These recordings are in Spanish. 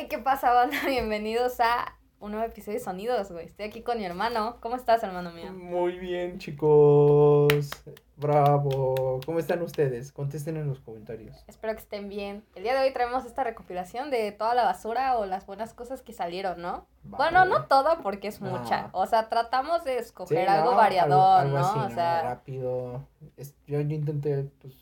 Hey, ¿qué pasa, banda? Bienvenidos a un nuevo episodio de Sonidos, güey. Estoy aquí con mi hermano. ¿Cómo estás, hermano mío? Muy bien, chicos. Bravo. ¿Cómo están ustedes? Contesten en los comentarios. Espero que estén bien. El día de hoy traemos esta recopilación de toda la basura o las buenas cosas que salieron, ¿no? Bueno, no todo porque es No. mucha. O sea, tratamos de Sí, escoger no, algo algo ¿no? así, o sea, Rápido. Es- yo, yo intenté, pues,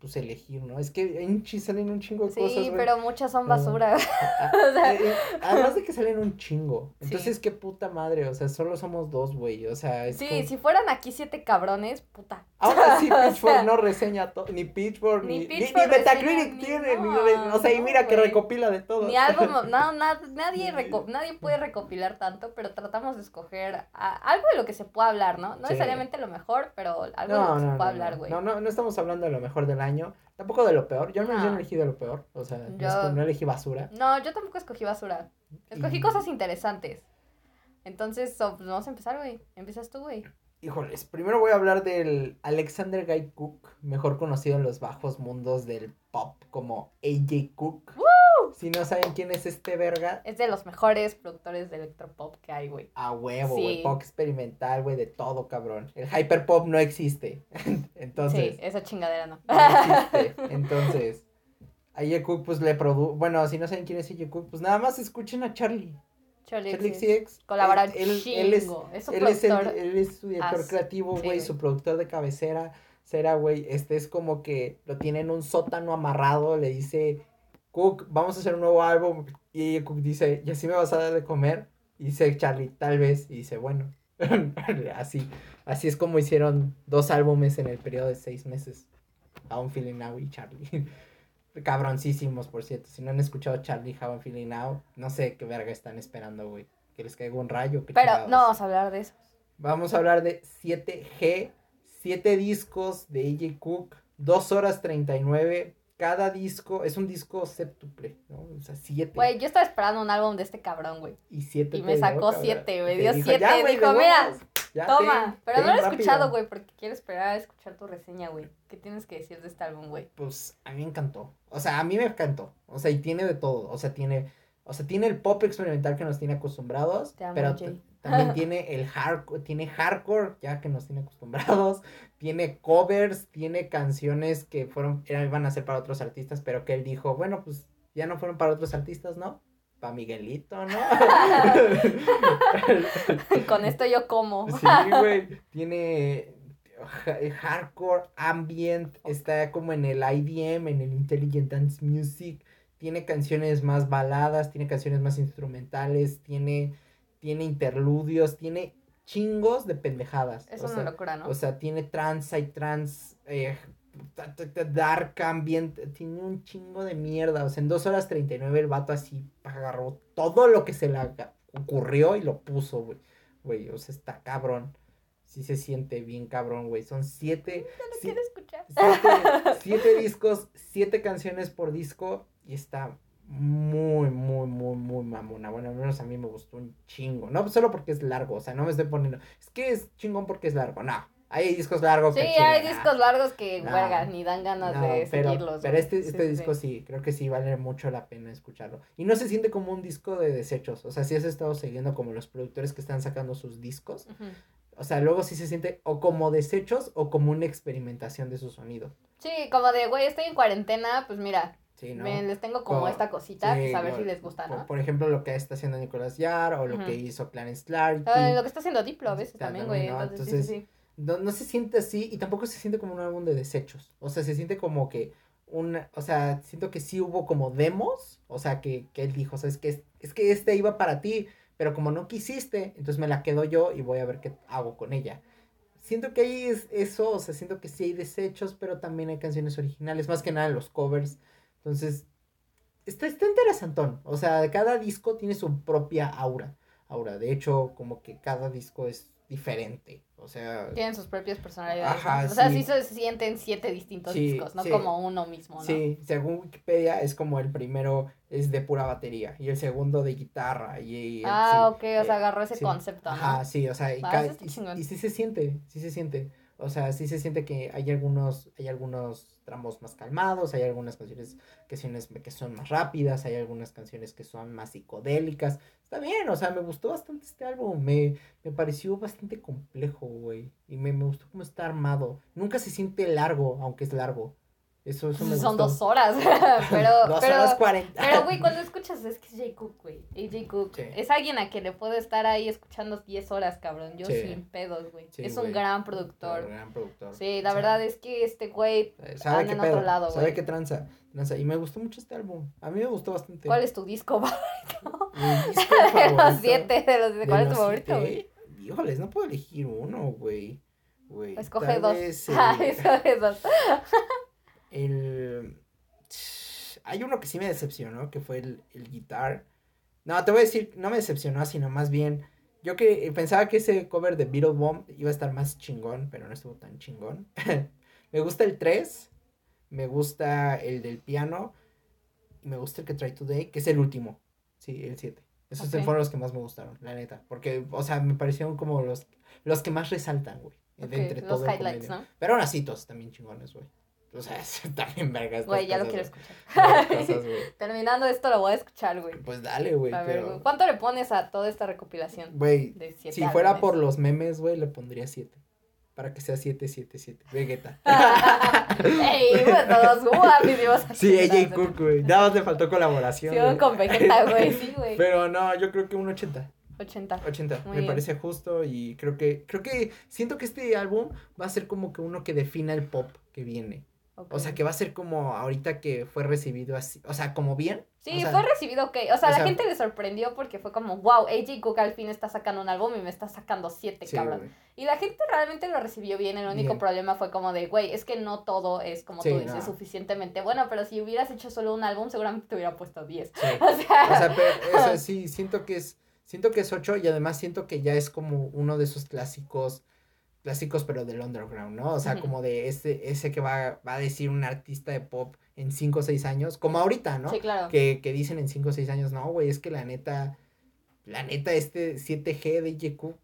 pues, elegir, ¿no? Es que en chi salen un chingo de sí, cosas, güey. pero muchas son basura. O sea- eh, eh, Además de que salen un chingo. Sí. Entonces, qué puta madre. O sea, solo somos dos, güey. O sea, es Sí, como- si fueran aquí siete cabrones, puta. Ahora sí, Pitchfork no reseña todo, ni Pitchfork, Ni ni, ni, Pitchfork ni Metacritic tiene, ni no, o sea, y no, mira que recopila de todo. Ni algo, no, na- nadie, reco- nadie puede recopilar tanto, pero tratamos de escoger a- algo de lo que se pueda hablar, ¿no? No Sí. necesariamente lo mejor, pero algo de lo que se pueda hablar, güey. no, no, no estamos hablando de lo mejor del año, tampoco de lo peor. Yo no, yo elegí de lo peor, o sea, no, Yo- es- no elegí basura. No, yo tampoco escogí basura. Escogí Y- cosas interesantes. Entonces, so, pues vamos a empezar, güey. Empiezas tú, güey. Híjoles, primero voy a hablar del Alexander Guy Cook, mejor conocido en los bajos mundos del pop como AJ Cook. Si no saben quién es este verga, Es de los mejores productores de electropop que hay, güey. a huevo, güey, Sí. pop experimental, güey, de todo, cabrón. El hyperpop no existe. Entonces, Sí, esa chingadera no. no existe. Entonces, a AJ Cook pues le produjo, bueno, si no saben quién es AJ Cook, pues nada más escuchen a Charlie. Charlie Charlie. XCX. Colabora Él- él, es- su Él es, el- productor. él es su director as- creativo, güey, su productor de cabecera. Será, güey, este es como que lo tiene en un sótano amarrado, le dice, Cook, vamos a hacer un nuevo álbum. Y Cook dice, ¿y así me vas a dar de comer? Y dice Charlie, tal vez. Y dice, bueno, así, así es como hicieron dos álbumes en el periodo de seis meses. How I'm Feeling Now y Charlie. Cabroncísimos, por cierto. Si no han escuchado Charlie, How I'm Feeling Now, no sé qué verga están esperando, güey. Que les caiga un rayo. Pero chingados. no vamos a hablar de eso. Vamos a hablar de 7G, 7 discos de AJ Cook, 2 horas 39. Cada disco es un disco séptuple, ¿no? O sea, 7. Güey, yo estaba esperando un álbum de este cabrón, güey. Y 7 y me sacó siete, me dio siete, dijo, "Ya, mira, huevos, ya Toma. ten, Pero ten no lo he rápido". escuchado, güey, porque quiero esperar a escuchar tu reseña, güey. ¿Qué tienes que decir de este álbum, güey? Pues a mí me encantó. O sea, a mí me encantó. O sea, y tiene de todo. O sea, tiene, o sea, tiene el pop experimental que nos tiene acostumbrados. Te amo, pero Jay. También tiene el hardcore, tiene hardcore, ya que nos tiene acostumbrados. Tiene covers, tiene canciones que fueron, eran- iban a ser para otros artistas, pero que él dijo, bueno, pues ya no fueron para otros artistas, ¿no? Para Miguelito, ¿no? Con esto yo como. Sí, güey. Tiene eh, hardcore, ambient, está como en el IDM, en el Intelligent Dance Music. Tiene canciones más baladas, tiene canciones más instrumentales, tiene, tiene interludios, tiene chingos de pendejadas. Es o una sea, locura, ¿no? o sea, tiene trance, hay trance, eh, dark ambient, tiene un chingo de mierda. O sea, en 2 horas 39 el vato así agarró todo lo que se le ocurrió y lo puso, güey. Güey, o sea, está cabrón. Sí se siente bien cabrón, güey. Son siete, no lo quiero escuchar. siete, siete discos, siete canciones por disco y está muy, muy, muy, muy mamona. Bueno, al menos a mí me gustó un chingo. No solo porque es largo, o sea, no me estoy poniendo. Es que es chingón porque es largo. No, hay discos largos. Sí, que hay chingan, discos largos que, No. verga, ni dan ganas no, de pero, seguirlos. pero este, este sí, disco sí. sí. creo que sí vale mucho la pena escucharlo. Y no se siente como un disco de desechos. O sea, si has estado siguiendo como los productores que están sacando sus discos. O sea, luego sí se siente o como desechos o como una experimentación de su sonido. Sí, como de, güey, estoy en cuarentena, pues mira, Sí, ¿no? me- les tengo como Co- esta cosita, Sí, pues a ver lo- si les gusta, Por, ¿no? por ejemplo, lo que está haciendo Nicolás Yar o lo que hizo Clarence. Ah, lo que está haciendo Diplo a veces Está también, güey. ¿no? Entonces, sí. No, no se siente así y tampoco se siente como un álbum de desechos. O sea, se siente como que una, o sea, siento que sí hubo como demos, o sea, que, que él dijo, sabes que es, es que este iba para ti, pero como no quisiste, entonces me la quedo yo y voy a ver qué hago con ella. Siento que ahí es eso, o sea, siento que sí hay desechos, pero también hay canciones originales, más que nada en los covers. Entonces, está, está interesantón. O sea, cada disco tiene su propia aura. Aura, de hecho, como que cada disco es diferente. O sea, Tienen sus propias personalidades. Ajá. O sea, sí. sí se sienten siete distintos Sí, discos, no sí. como uno mismo, ¿no? sí, según Wikipedia es como el primero es de pura batería y el segundo de guitarra. Y, el- Ah, sí, ok, o sea, eh, agarró ese concepto, ¿no? Ajá, sí, o sea, y, Ah, y- y sí se siente, sí se siente. O sea, sí se siente que hay algunos, hay algunos tramos más calmados, hay algunas canciones que, que son más rápidas, hay algunas canciones que son más psicodélicas. Está bien, o sea, me gustó bastante este álbum, me, me pareció bastante complejo, güey. Y me, me gustó cómo está armado. Nunca se siente largo, aunque es largo. Eso, eso me Son gustó. dos horas, pero... Dos pero, horas cuarenta. Pero, güey, cuando escuchas es que es J. Cook, güey. Es J. Cook. Sí. Es alguien a quien le puedo estar ahí escuchando 10 horas, cabrón. Yo Sí. sin pedos, güey. Sí, es güey. un gran productor. Gran productor. Sí, la verdad es que este güey... Sabe anda qué en otro lado, sabe güey. qué tranza, tranza. Y me gustó mucho este álbum. A mí me gustó bastante. ¿Cuál es tu disco Mi disco de los siete? De los, de ¿Cuál es los tu favorito, güey? Híjoles, no puedo elegir uno, güey. Güey. Escoge dos. vez, Ah, eh, escoge dos. El... Hay uno que sí me decepcionó, que fue el, el guitar. No, te voy a decir, no me decepcionó, sino más bien... Yo que pensaba que ese cover de Beatle Bomb iba a estar más chingón, pero no estuvo tan chingón. me gusta el 3, me gusta el del piano, y me gusta el que Try Today, que es el último. Sí, el 7. Esos fueron los que más me gustaron, la neta. Porque, o sea, me parecieron como los, los que más resaltan, güey. de entre los todo el highlights, convenio. ¿no? Pero aún así, todos también chingones, güey. O sea, también vergas. Güey, ya lo quiero escuchar. Cosas. Terminando esto lo voy a escuchar, güey. Pues dale, güey. Pero- ¿cuánto le pones a toda esta recopilación Güey, si fuera por los memes, güey, le pondría 7. Para que sea 7, 7, 7. Vegeta. Ey, pues todos guapísimos. sí, AJ Cook, güey. Nada más le faltó colaboración. Sí, con Vegeta, güey, sí, güey. Pero no, yo creo que un 80. 80. 80. Muy me bien. parece justo y creo que creo que siento que este álbum va a ser como que uno que defina el pop que viene. O sea, que va a ser como ahorita que fue recibido así, o sea, como bien. Sí, o sea, fue recibido ok. O sea, o la sea- gente le sorprendió porque fue como, wow, AJ Cook al fin está sacando un álbum y me está sacando siete, sí, cabrón. Y la gente realmente lo recibió bien. El único Bien. problema fue como de, güey, es que no todo es como Sí, tú dices, no. suficientemente bueno, pero si hubieras hecho solo un álbum, seguramente te hubiera puesto 10. Sí. O sea, O sea, pero, sí, siento que es, siento que es 8 y además siento que ya es como uno de esos clásicos, clásicos pero del underground, ¿no? O sea, como de ese, ese que va, va a decir un artista de pop en 5 o 6 años, como ahorita, ¿no? sí, claro. Que, que dicen en 5 o 6 años, no, güey, es que la neta, la neta, este 7G de YQ,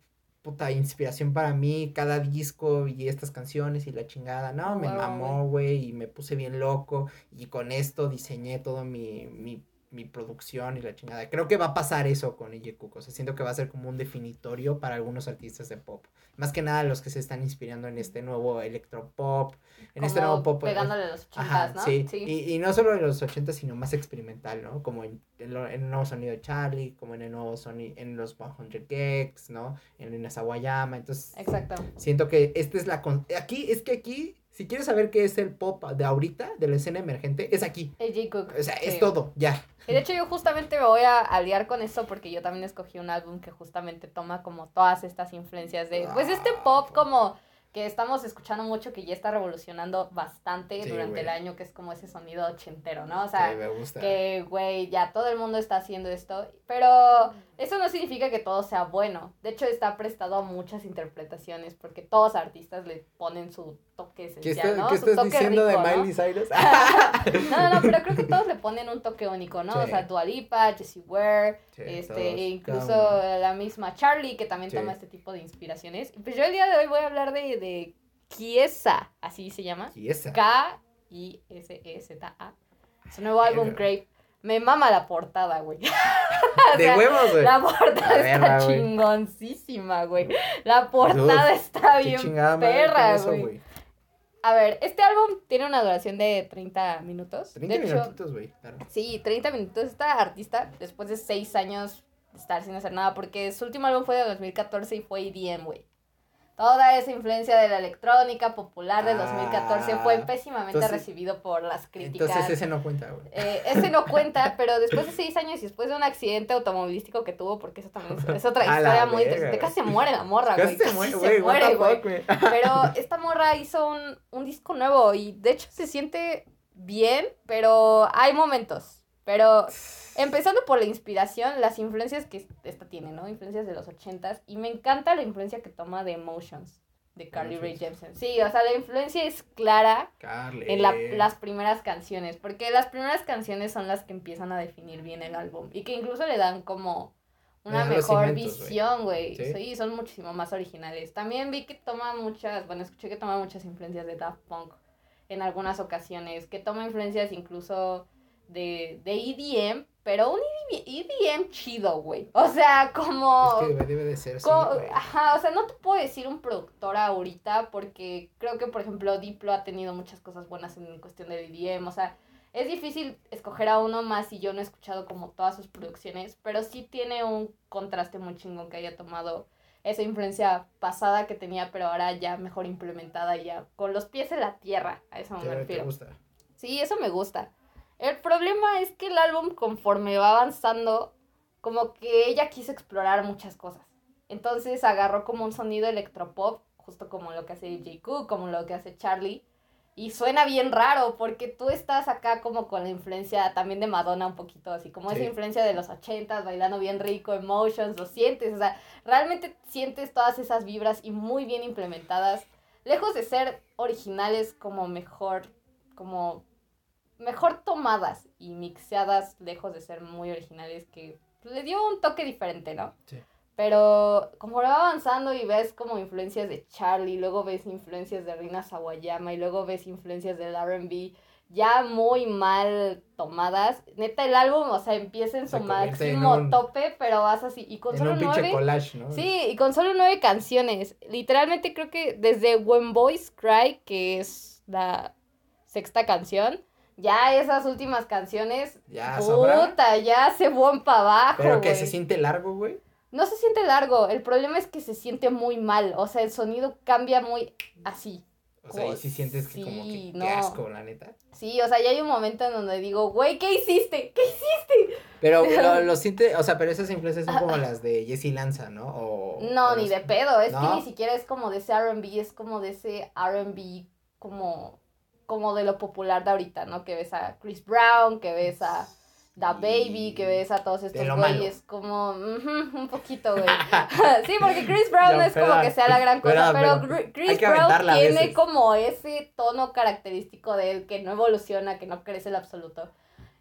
puta inspiración para mí, cada disco y estas canciones y la chingada, no, me mamó, güey, y me puse bien loco, y con esto diseñé todo mi, mi, mi producción y la chingada. Creo que va a pasar eso con YQ, o sea, siento que va a ser como un definitorio para algunos artistas de pop. Más que nada los que se están inspirando en este nuevo electropop, en este nuevo pop. Pegándole a los Ajá, ochentas, ¿no? sí. Y, y no solo en los 80, sino más experimental, ¿no? Como en, en, lo- en el nuevo sonido de Charlie, como en el nuevo sonido, en los 100 Gex, ¿no? En el Sawayama. Entonces, Exacto. siento que esta es la... con- Aquí, es que aquí, si quieres saber qué es el pop de ahorita, de la escena emergente, es aquí. AJ Cook. O sea, es sí. todo, ya. Y de hecho yo justamente me voy a aliar con eso porque yo también escogí un álbum que justamente toma como todas estas influencias de, pues este pop como que estamos escuchando mucho que ya está revolucionando bastante Sí, durante el año, que es como ese sonido ochentero, ¿no? O sea, Sí, me gusta. que, güey, ya todo el mundo está haciendo esto, pero eso no significa que todo sea bueno. De hecho, está prestado a muchas interpretaciones porque todos artistas le ponen su toque ¿Qué, esencial, está- ¿no? qué Su estás toque diciendo rico, de ¿no? Miley Cyrus? No, no, no, pero creo que todos le ponen un toque único, ¿no? O sea, Dua Lipa, Jessie Ware, Sí, este, e incluso la misma Charlie, que también Sí. toma este tipo de inspiraciones. Pues yo el día de hoy voy a hablar de, de Kiesa, así se llama. Y esa. K-I-S-E-Z-A. Su nuevo álbum. Grape. Me mama la portada, güey. De sea, huevos, güey. La portada está verla, chingoncísima, güey. La portada está bien chingada perra, güey. A ver, este álbum tiene una duración de 30 minutos. 30 de minutitos, güey. Claro. Sí, 30 minutos. Esta artista, después de 6 años de estar sin hacer nada, porque su último álbum fue de 2014 y fue EDM, güey. Toda esa influencia de la electrónica popular del 2014 fue Ah, pésimamente entonces- recibido por las críticas. Entonces ese no cuenta, güey. Eh, ese no cuenta, pero después de seis años y después de un accidente automovilístico que tuvo, porque eso también es, es otra historia muy güey. Casi se muere la morra, güey. Casi se muere, güey. se muere, güey. Pero esta morra hizo un, un disco nuevo y de hecho se siente bien, pero hay momentos. Pero empezando por la inspiración, las influencias que esta tiene, ¿no? Influencias de los ochentas. Y me encanta la influencia que toma de Emotions, de Carly Rae. Jepsen. Sí, o sea, la influencia es clara Carly. en la- las primeras canciones, porque las primeras canciones son las que empiezan a definir bien el álbum y que incluso le dan como una mejor visión, güey. Sí. Sí. son muchísimo más originales. También vi que toma muchas, bueno, escuché que toma muchas influencias de Daft Punk en algunas ocasiones, que toma influencias incluso de, de EDM, pero un EDM, EDM chido, güey. O sea, como... Es que debe de ser así. Ajá, o sea, no te puedo decir un productor ahorita porque creo que, por ejemplo, Diplo ha tenido muchas cosas buenas en cuestión de EDM, o sea, es difícil escoger a uno más y yo no he escuchado como todas sus producciones, pero sí tiene un contraste muy chingón que haya tomado esa influencia pasada que tenía, pero ahora ya mejor implementada y ya con los pies en la tierra, a eso me te refiero. gusta. Sí, eso me gusta. El problema es que el álbum, conforme va avanzando, como que ella quiso explorar muchas cosas. Entonces agarró como un sonido electropop, justo como lo que hace J. Cook, como lo que hace Charlie. Y suena bien raro, porque tú estás acá como con la influencia también de Madonna un poquito, así como esa influencia de los ochentas, bailando bien rico, emotions, lo sientes, o sea, realmente sientes todas esas vibras y muy bien implementadas. Lejos de ser originales como mejor, como mejor tomadas y mixeadas, lejos de ser muy originales, que le dio un toque diferente, ¿no? Sí. Pero como va avanzando y ves como influencias de Charlie, luego ves influencias de Rina Sawayama y luego ves influencias del R&B ya muy mal tomadas. Neta, el álbum, o sea, empieza en su en máximo un- tope, pero vas así. Y con En solo un nueve... collage, ¿no? Sí, y con solo nueve canciones. Literalmente creo que desde When Boys Cry, que es la sexta canción, ya esas últimas canciones, Ya, sobra. puta, ya se van para abajo. Pero que se siente largo, güey. No se siente largo, el problema es que se siente muy mal, o sea, el sonido cambia muy así. O sea, y Oh, sí sientes que como que qué asco, la neta. Sí, o sea, ya hay un momento en donde digo, güey, ¿qué hiciste? ¿Qué hiciste? Pero lo, lo siente, o sea, pero esas influencias son como las de Jessie Lanza, ¿no? O, No, o ni de pedo, es que ni siquiera es como de ese R&B, es como de ese R&B como, como de lo popular de ahorita, ¿no? Que ves a Chris Brown, que ves a Da Baby, que ves a todos estos güeyes, como, un poquito, güey. sí, porque Chris Brown No, es como que sea la gran cosa, pero Chris Brown tiene como ese tono característico de él que no evoluciona, que no crece el absoluto.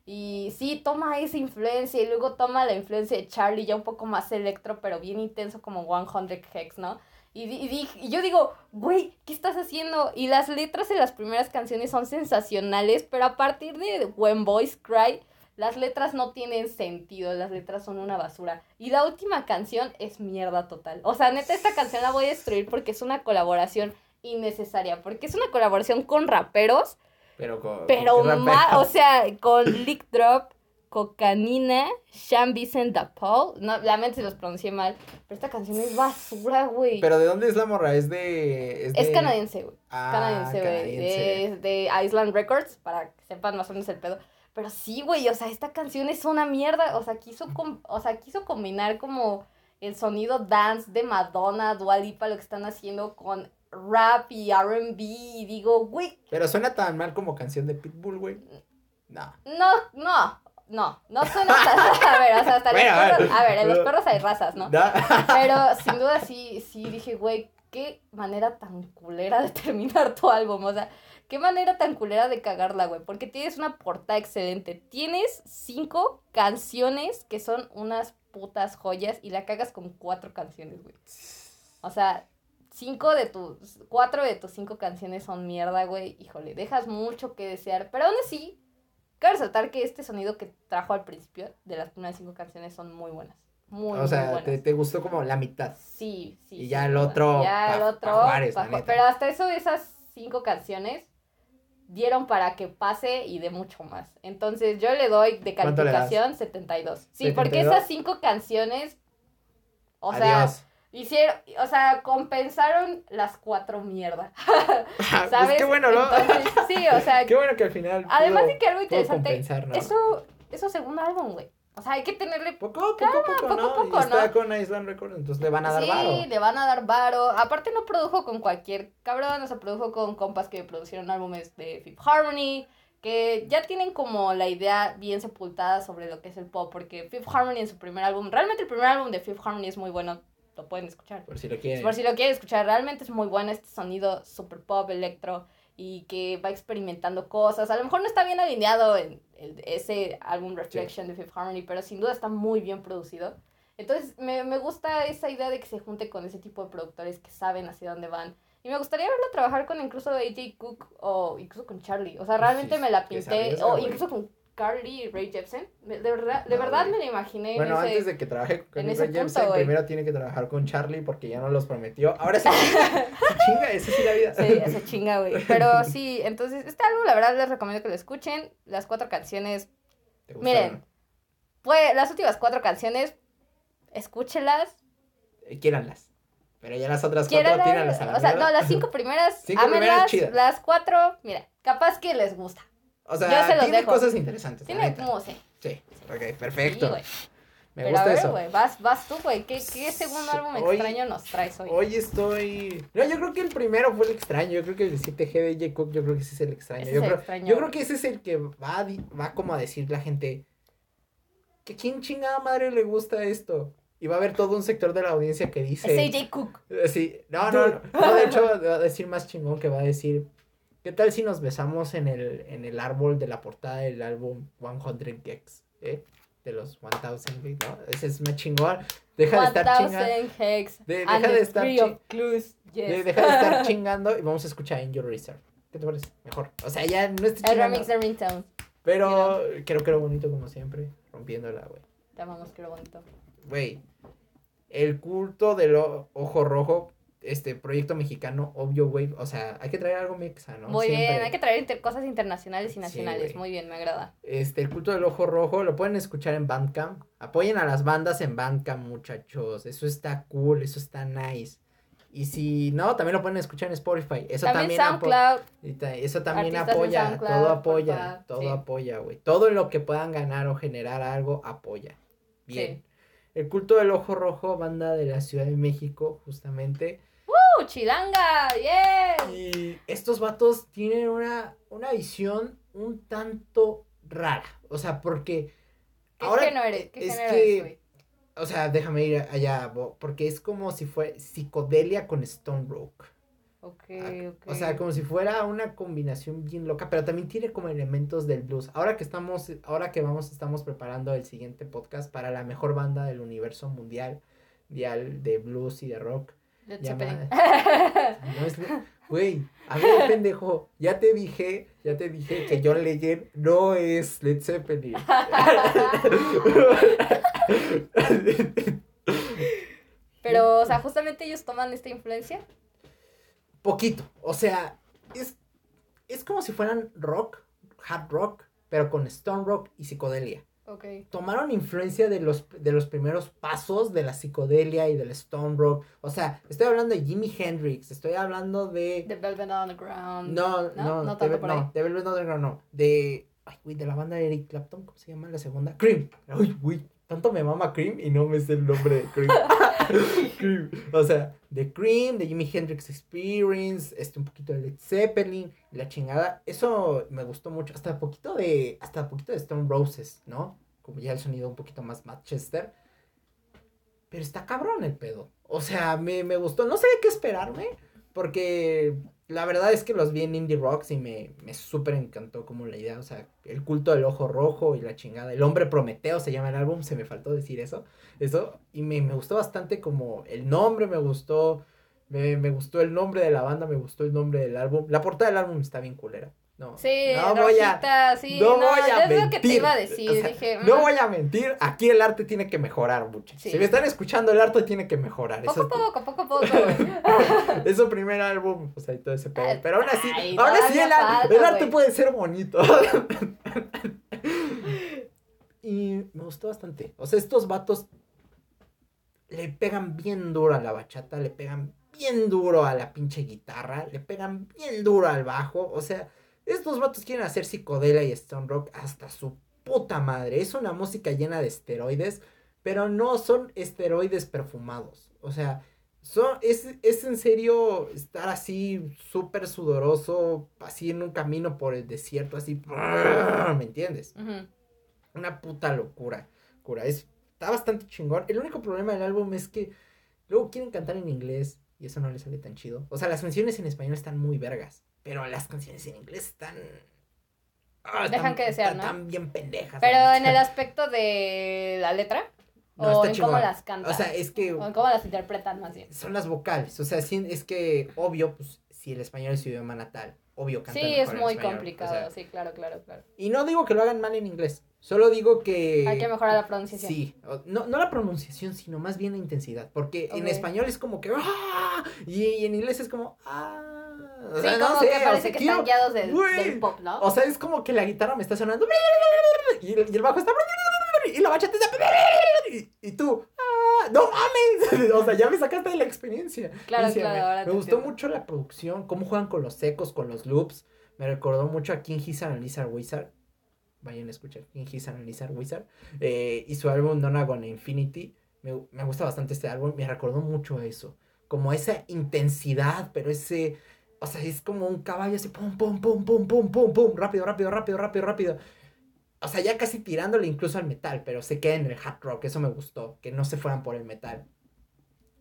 Y sí, toma esa influencia y luego toma la influencia de Charlie, ya un poco más electro, pero bien intenso como 100 Hex, ¿no? Y, y, di- y yo digo, güey, ¿qué estás haciendo? Y las letras de las primeras canciones son sensacionales, pero a partir de When Boys Cry, las letras no tienen sentido, las letras son una basura. Y la última canción es mierda total. O sea, neta, esta canción la voy a destruir porque es una colaboración innecesaria, porque es una colaboración con raperos Pero, con, pero con o sea, con Lick Drop, Cocanina, Sean Vincent Paul. No, lamento si los pronuncié mal. Pero esta canción es basura, güey. Pero ¿de dónde es la morra? Es de... Es, canadiense, güey. Ah, canadiense, güey. Es de Island Records, para que sepan más o menos el pedo. Pero sí, güey, o sea, esta canción es una mierda. O sea, quiso, com- o sea, quiso combinar como el sonido dance de Madonna, Dua Lipa, lo que están haciendo con rap y R&B. Y digo, güey, Pero suena tan mal como canción de Pitbull, güey. No. No, no, no, no suena tan... A ver, o sea, hasta Bueno, los a ver. perros... A ver, en los perros hay razas, ¿no? No. Pero sin duda sí, sí dije, güey, qué manera tan culera de terminar tu álbum, o sea, qué manera tan culera de cagarla, güey, porque tienes una portada excelente, tienes cinco canciones que son unas putas joyas y la cagas con cuatro canciones, güey. O sea, cinco de tus, cuatro de tus cinco canciones son mierda, güey, híjole, dejas mucho que desear, pero aún así, cabe resaltar que este sonido que trajo al principio de las primeras cinco canciones son muy buenas. Muy, o sea, te, te gustó como la mitad. Sí, sí. Y ya el otro Ya pa- el otro. pa' Juárez, pa'. Pero hasta eso, esas cinco canciones dieron para que pase y de mucho más. Entonces yo le doy de calificación 72. Sí, porque 72. esas cinco canciones, o sea. Hicieron, o sea, compensaron las cuatro mierda. pues ¿Sabes? qué bueno, ¿no? Entonces, sí, o sea, qué bueno que al final. además pudo- de que algo interesante, ¿no? eso, eso segundo álbum, güey. O sea, hay que tenerle Poco, poco, poco, poco, ¿no? poco, y está ¿no? con Island Records, entonces le van a dar sí, varo. le van a dar varo. Aparte no produjo con cualquier cabrón, o sea, produjo con compas que produjeron álbumes de Fifth Harmony, que ya tienen como la idea bien sepultada sobre lo que es el pop, porque Fifth Harmony en su primer álbum, realmente el primer álbum de Fifth Harmony es muy bueno, lo pueden escuchar. Por si lo quieren. Por si lo quieren escuchar, realmente es muy bueno este sonido super pop, electro, y que va experimentando cosas. A lo mejor no está bien alineado en ese álbum Reflection de Fifth Harmony, pero sin duda está muy bien producido. Entonces, me, me gusta esa idea de que se junte con ese tipo de productores que saben hacia dónde van. Y me gustaría verlo trabajar con incluso AJ Cook o incluso con Charlie. O sea, realmente Sí, me la pinté. O incluso con Carly y Ray Jepsen. De verdad, de No, verdad me la imaginé. Bueno, en ese- antes de que trabaje con Ray punto, Jepsen, primero tiene que trabajar con Charlie porque ya no los prometió. Ahora sí, se chinga, esa sí la vida. Sí, esa chinga, güey. Pero sí, entonces, este álbum, la verdad, les recomiendo que lo escuchen. Las cuatro canciones, ¿Te miren, pues, las últimas cuatro canciones, escúchenlas. Eh, Quiéranlas. Pero ya las otras cuatro, tíranlas a la o sea, mierda. no, las cinco primeras, Cinco primeras, ámenlas, chidas. las cuatro, mira, capaz que les gusta. O sea, tiene dejo. cosas interesantes. Tiene como, sí. Sí, ok, perfecto. Sí. Me Pero a gusta ver, eso. vas, vas tú, güey. ¿Qué, ¿Qué segundo álbum hoy- extraño nos traes hoy? Hoy estoy. No, yo creo que el primero fue el extraño. Yo creo que el 7G de J. Cook, yo creo que ese es el extraño. Ese yo, creo, extraño, yo creo que ese es el que va, a va como a decir la gente que quién chingada madre le gusta esto. Y va a haber todo un sector de la audiencia que dice. Es AJ Cook. Sí, no, no, no, no, de hecho va a decir más chingón que va a decir, ¿qué tal si nos besamos en el, en el árbol de la portada del álbum 100 Gex? ¿eh? De los 1000 Gex, ¿no? Ese es más chingón. Deja de estar chingando. 1000 Hex. De- deja de estar of clues. Yes. de- Deja de estar chingando y vamos a escuchar In Your Reserve. ¿Qué te parece? Mejor. O sea, ya no estoy El chingando. remix de Ringtone. Pero creo que era bonito como siempre, rompiéndola, güey. Te amamos, qué bonito. Güey, el culto del ojo rojo, este proyecto mexicano, obvio, güey. O sea, hay que traer algo mexa, ¿no? Muy bien, hay que traer inter- cosas internacionales y nacionales. Muy bien, me agrada. Este, el culto del ojo rojo, lo pueden escuchar en Bandcamp. Apoyen a las bandas en Bandcamp, muchachos. Eso está cool, eso está nice. Y si no, también lo pueden escuchar en Spotify. Eso También, también, SoundCloud. eso también apoya, todo apoya, todo sí. apoya, güey. Todo lo que puedan ganar o generar algo, apoya. Bien. Sí. El culto del ojo rojo, banda de la Ciudad de México, justamente. ¡Uh, chilanga! ¡Yeah! Y estos vatos tienen una, una visión un tanto rara. O sea, porque. ¿Qué ahora género eres? ¿Qué es género que- eres? O sea, déjame ir allá, porque es como si fuera psicodelia con Stone Rock. Ok, ok. O sea, como si fuera una combinación bien loca, pero también tiene como elementos del blues. Ahora que estamos, ahora que vamos, estamos preparando el siguiente podcast para la mejor banda del universo mundial, mundial de blues y de rock. Led Zeppelin. No es, güey, a ver, pendejo, ya te dije, ya te dije que John Legend no es Led Zeppelin. Pero, o sea, justamente ellos toman esta influencia. Poquito, o sea, es, es como si fueran rock, hard rock, pero con stone rock y psicodelia. Ok. Tomaron influencia de los, de los primeros pasos de la psicodelia y del stone rock. O sea, estoy hablando de Jimi Hendrix, estoy hablando de... The Velvet Underground. No, ¿no? no, No de, tanto por ahí. no, de Velvet Underground no. De. Ay, güey, de la banda de Eric Clapton, ¿cómo se llama la segunda? Cream. Ay, güey, tanto me mama Cream y no me sé el nombre de Cream. O sea, de Cream, de Jimi Hendrix Experience, este, un poquito de Led Zeppelin, la chingada. Eso me gustó mucho. Hasta poquito de. Hasta poquito de Stone Roses, ¿no? Como ya el sonido un poquito más Manchester. Pero está cabrón el pedo. O sea, me, me gustó. No sé qué esperarme. Porque la verdad es que los vi en Indie Rocks y me, me súper encantó como la idea. O sea, el culto del ojo rojo y la chingada. El hombre Prometeo se llama el álbum. Se me faltó decir eso. Eso. Y me, me gustó bastante como el nombre me gustó. Me, me gustó el nombre de la banda. Me gustó el nombre del álbum. La portada del álbum está bien culera. No, Sí, no voy a, sí. no No, voy a es lo que te mentir. iba a decir. O sea, Dije, no mm, voy a mentir, aquí el arte tiene que mejorar mucho. Sí. Si me están escuchando, el arte tiene que mejorar. Poco a poco, poco a poco, es su primer álbum, o sea, y todo ese pedo. Ay, Pero aún así, ay, aún así el, falta, el arte güey. puede ser bonito. y me gustó bastante. O sea, estos vatos le pegan bien duro a la bachata, le pegan bien duro a la pinche guitarra, le pegan bien duro al bajo. O sea, estos vatos quieren hacer psicodelia y stone rock hasta su puta madre. Es una música llena de esteroides, pero no son esteroides perfumados. O sea, son, es, es en serio estar así súper sudoroso, así en un camino por el desierto, así, ¿me entiendes? Una puta locura. Cura. Es, está bastante chingón. El único problema del álbum es que luego quieren cantar en inglés y eso no les sale tan chido. O sea, las canciones en español están muy vergas, pero las canciones en inglés están... ah, Dejan que desear, ¿no? Están bien pendejas. Pero en el aspecto de la letra, No, o en cómo las cantan. O sea, es que o en cómo las interpretan más bien. son las vocales. O sea, sí, es que, obvio, pues, si el español es su idioma natal, obvio cantan Sí, mejor es en muy o complicado, sea, sí, claro, claro, claro. y no digo que lo hagan mal en inglés. Solo digo que. Hay que mejorar la pronunciación. Sí, o- no, no la pronunciación, sino más bien la intensidad. Porque en español es como que. ¡ah! Y, y en inglés es como. ¡ah! O Sí, sea, no como sé, que o parece sea, que quiero- están guiados del, del pop, ¿no? O sea, es como que la guitarra me está sonando. Y el, y el bajo está. Y la bachata está. Y, y tú. ¡No mames! O sea, ya me sacaste de la experiencia. Claro, claro, me- ahora Me te gustó mucho la producción, cómo juegan con los secos, con los loops. Me recordó mucho a King His and Lizard Wizard. Vayan a escuchar King His and Lizard Wizard. Eh, y su álbum Donagon Infinity. Me, me gusta bastante este álbum. Me recordó mucho a eso. Como esa intensidad, pero ese. O sea, es como un caballo así, pum, pum, pum, pum, pum, pum, pum, rápido, rápido, rápido, rápido, rápido. O sea, ya casi tirándole incluso al metal, pero se queda en el hard rock, eso me gustó, que no se fueran por el metal.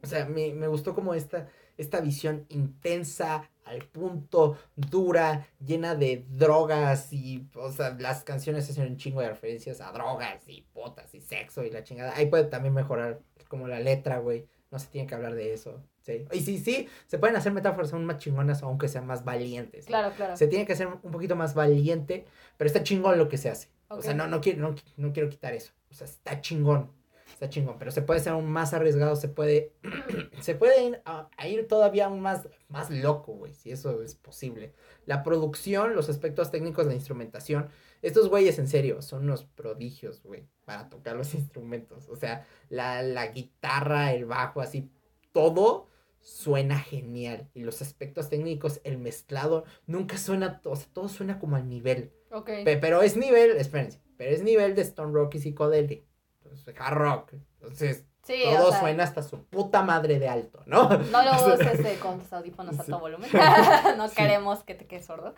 O sea, me, me gustó como esta, esta visión intensa, al punto, dura, llena de drogas y, o sea, las canciones hacen un chingo de referencias a drogas y putas y sexo y la chingada. Ahí puede también mejorar como la letra, güey. No se tiene que hablar de eso. Sí. Y sí, sí, se pueden hacer metáforas aún más chingonas, aunque sean más valientes. ¿no? Claro, claro. Se tiene que ser un poquito más valiente, pero está chingón lo que se hace. O sea, no, no, quiero, no, no quiero quitar eso. O sea, está chingón. Está chingón. Pero se puede ser aún más arriesgado. Se puede. se puede ir a ir todavía aún más, más loco, güey. Si eso es posible. La producción, los aspectos técnicos, la instrumentación. Estos güeyes, en serio, son unos prodigios, güey. Para tocar los instrumentos. O sea, la, la guitarra, el bajo, así. Todo suena genial. Y los aspectos técnicos, el mezclado, nunca suena. O sea, todo suena como al nivel. Ok. Pe- pero es nivel, espérense, pero es nivel de Stone Rock y Psychedelic. Entonces, hard rock. Entonces, Sí, todo o sea, suena hasta su puta madre de alto, ¿no? No lo uses eh, con tus audífonos a Sí. todo volumen. no Sí. queremos que te quedes sordo.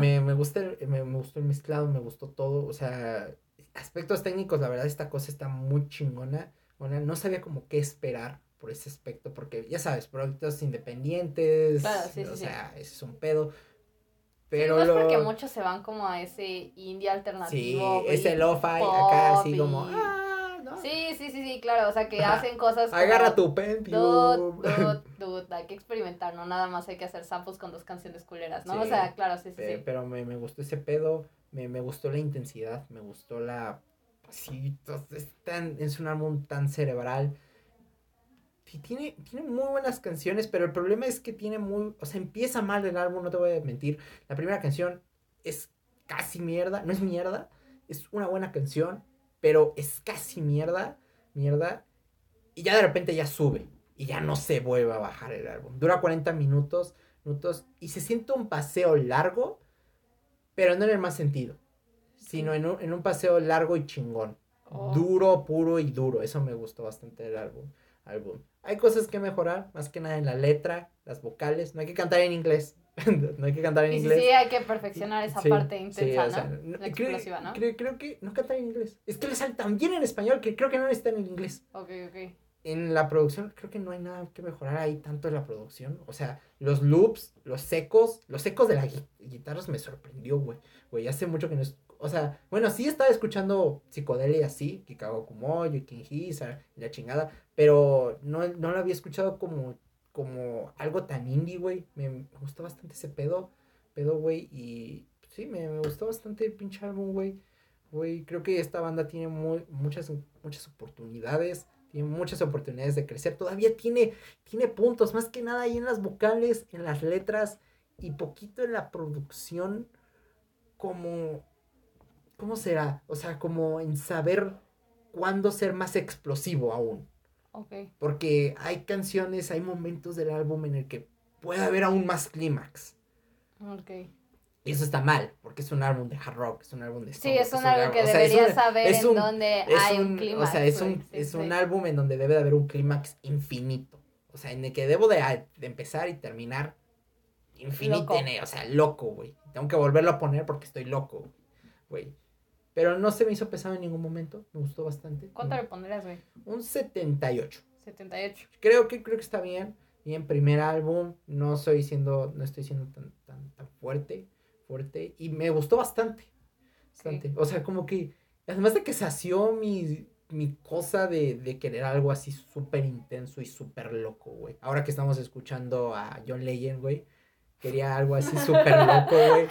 me, me, gusta el, me, me gustó el mezclado, me gustó todo. O sea, aspectos técnicos, la verdad, esta cosa está muy chingona. Bueno, no sabía como qué esperar por ese aspecto, porque ya sabes, proyectos independientes. Claro, sí, o sí, sí. sea, ese es un pedo. Pero Pero no es lo... porque muchos se van como a ese indie Sí, alternativo. güey, ese lo-fi acá, así como. Ah, ¿no? Sí, sí, sí, sí, claro. O sea, que hacen cosas. como, Agarra tu Pentium. dude, dude, hay que experimentar, no nada más hay que hacer samples con dos canciones culeras, ¿no? O Sí, sea, claro, sí, sí, Pe- sí. Pero me, me gustó ese pedo, me, me gustó la intensidad, me gustó la... Sí, to- es, tan, es un álbum tan cerebral. Tiene, tiene muy buenas canciones, pero el problema es que tiene muy... O sea, empieza mal el álbum, no te voy a mentir. La primera canción es casi mierda, no es mierda, es una buena canción, pero es casi mierda, mierda. Y ya de repente ya sube y ya no se vuelve a bajar el álbum. Dura 40 minutos, minutos y se siente un paseo largo, pero no en el más sentido, sino en un, en un paseo largo y chingón. Oh. Duro, puro y duro. Eso me gustó bastante del álbum. Álbum. Hay cosas que mejorar, más que nada en la letra, las vocales. No hay que cantar en inglés. no hay que cantar en Y sí, inglés. sí, hay que perfeccionar esa Sí, parte sí, intensa, o sea, ¿no? La creo, explosiva, ¿no? creo- creo que no cantar en inglés. Es que le sale tan bien en español que creo que no necesitan en inglés. Ok, ok. En la producción, creo que no hay nada que mejorar ahí tanto en la producción. O sea, los loops, los secos, los secos de las gui- guitarras me sorprendió, güey. Güey, hace mucho que no es. O sea, bueno, sí estaba escuchando psicodelia así, Kikago Kumoyo, King Hisa la chingada, pero no, no lo había escuchado como, como algo tan indie, güey. Me, me gustó bastante ese pedo, pedo, güey, y sí, me, me gustó bastante el pinche álbum, güey. Güey, creo que esta banda tiene muy, muchas, muchas oportunidades, tiene muchas oportunidades de crecer. Todavía tiene, tiene puntos, más que nada ahí en las vocales, en las letras y poquito en la producción, como, ¿cómo será? O sea, como en saber cuándo ser más explosivo aún. Porque hay canciones, hay momentos del álbum en el que puede haber aún más clímax. Ok. Y eso está mal, porque es un álbum de hard rock, es un álbum de Sí, stone, es un álbum que o sea, es deberías saber es en dónde hay un, un- clima. O sea, es un, es un álbum en donde debe de haber un clímax infinito. O sea, en el que debo de, de empezar y terminar infinito. O sea, loco, güey. Tengo que volverlo a poner porque estoy loco, güey. Pero no se me hizo pesado en ningún momento. Me gustó bastante. ¿Cuánto le pondrías, güey? Un 78. 78. Creo que creo que está bien. Bien, primer álbum. No soy siendo, no estoy siendo tan, tan, tan fuerte. Fuerte. Y me gustó bastante. Bastante. O sea, como que. Además de que sació mi. mi cosa de, de querer algo así súper intenso y súper loco, güey. Ahora que estamos escuchando a John Legend, güey, quería algo así súper loco, güey.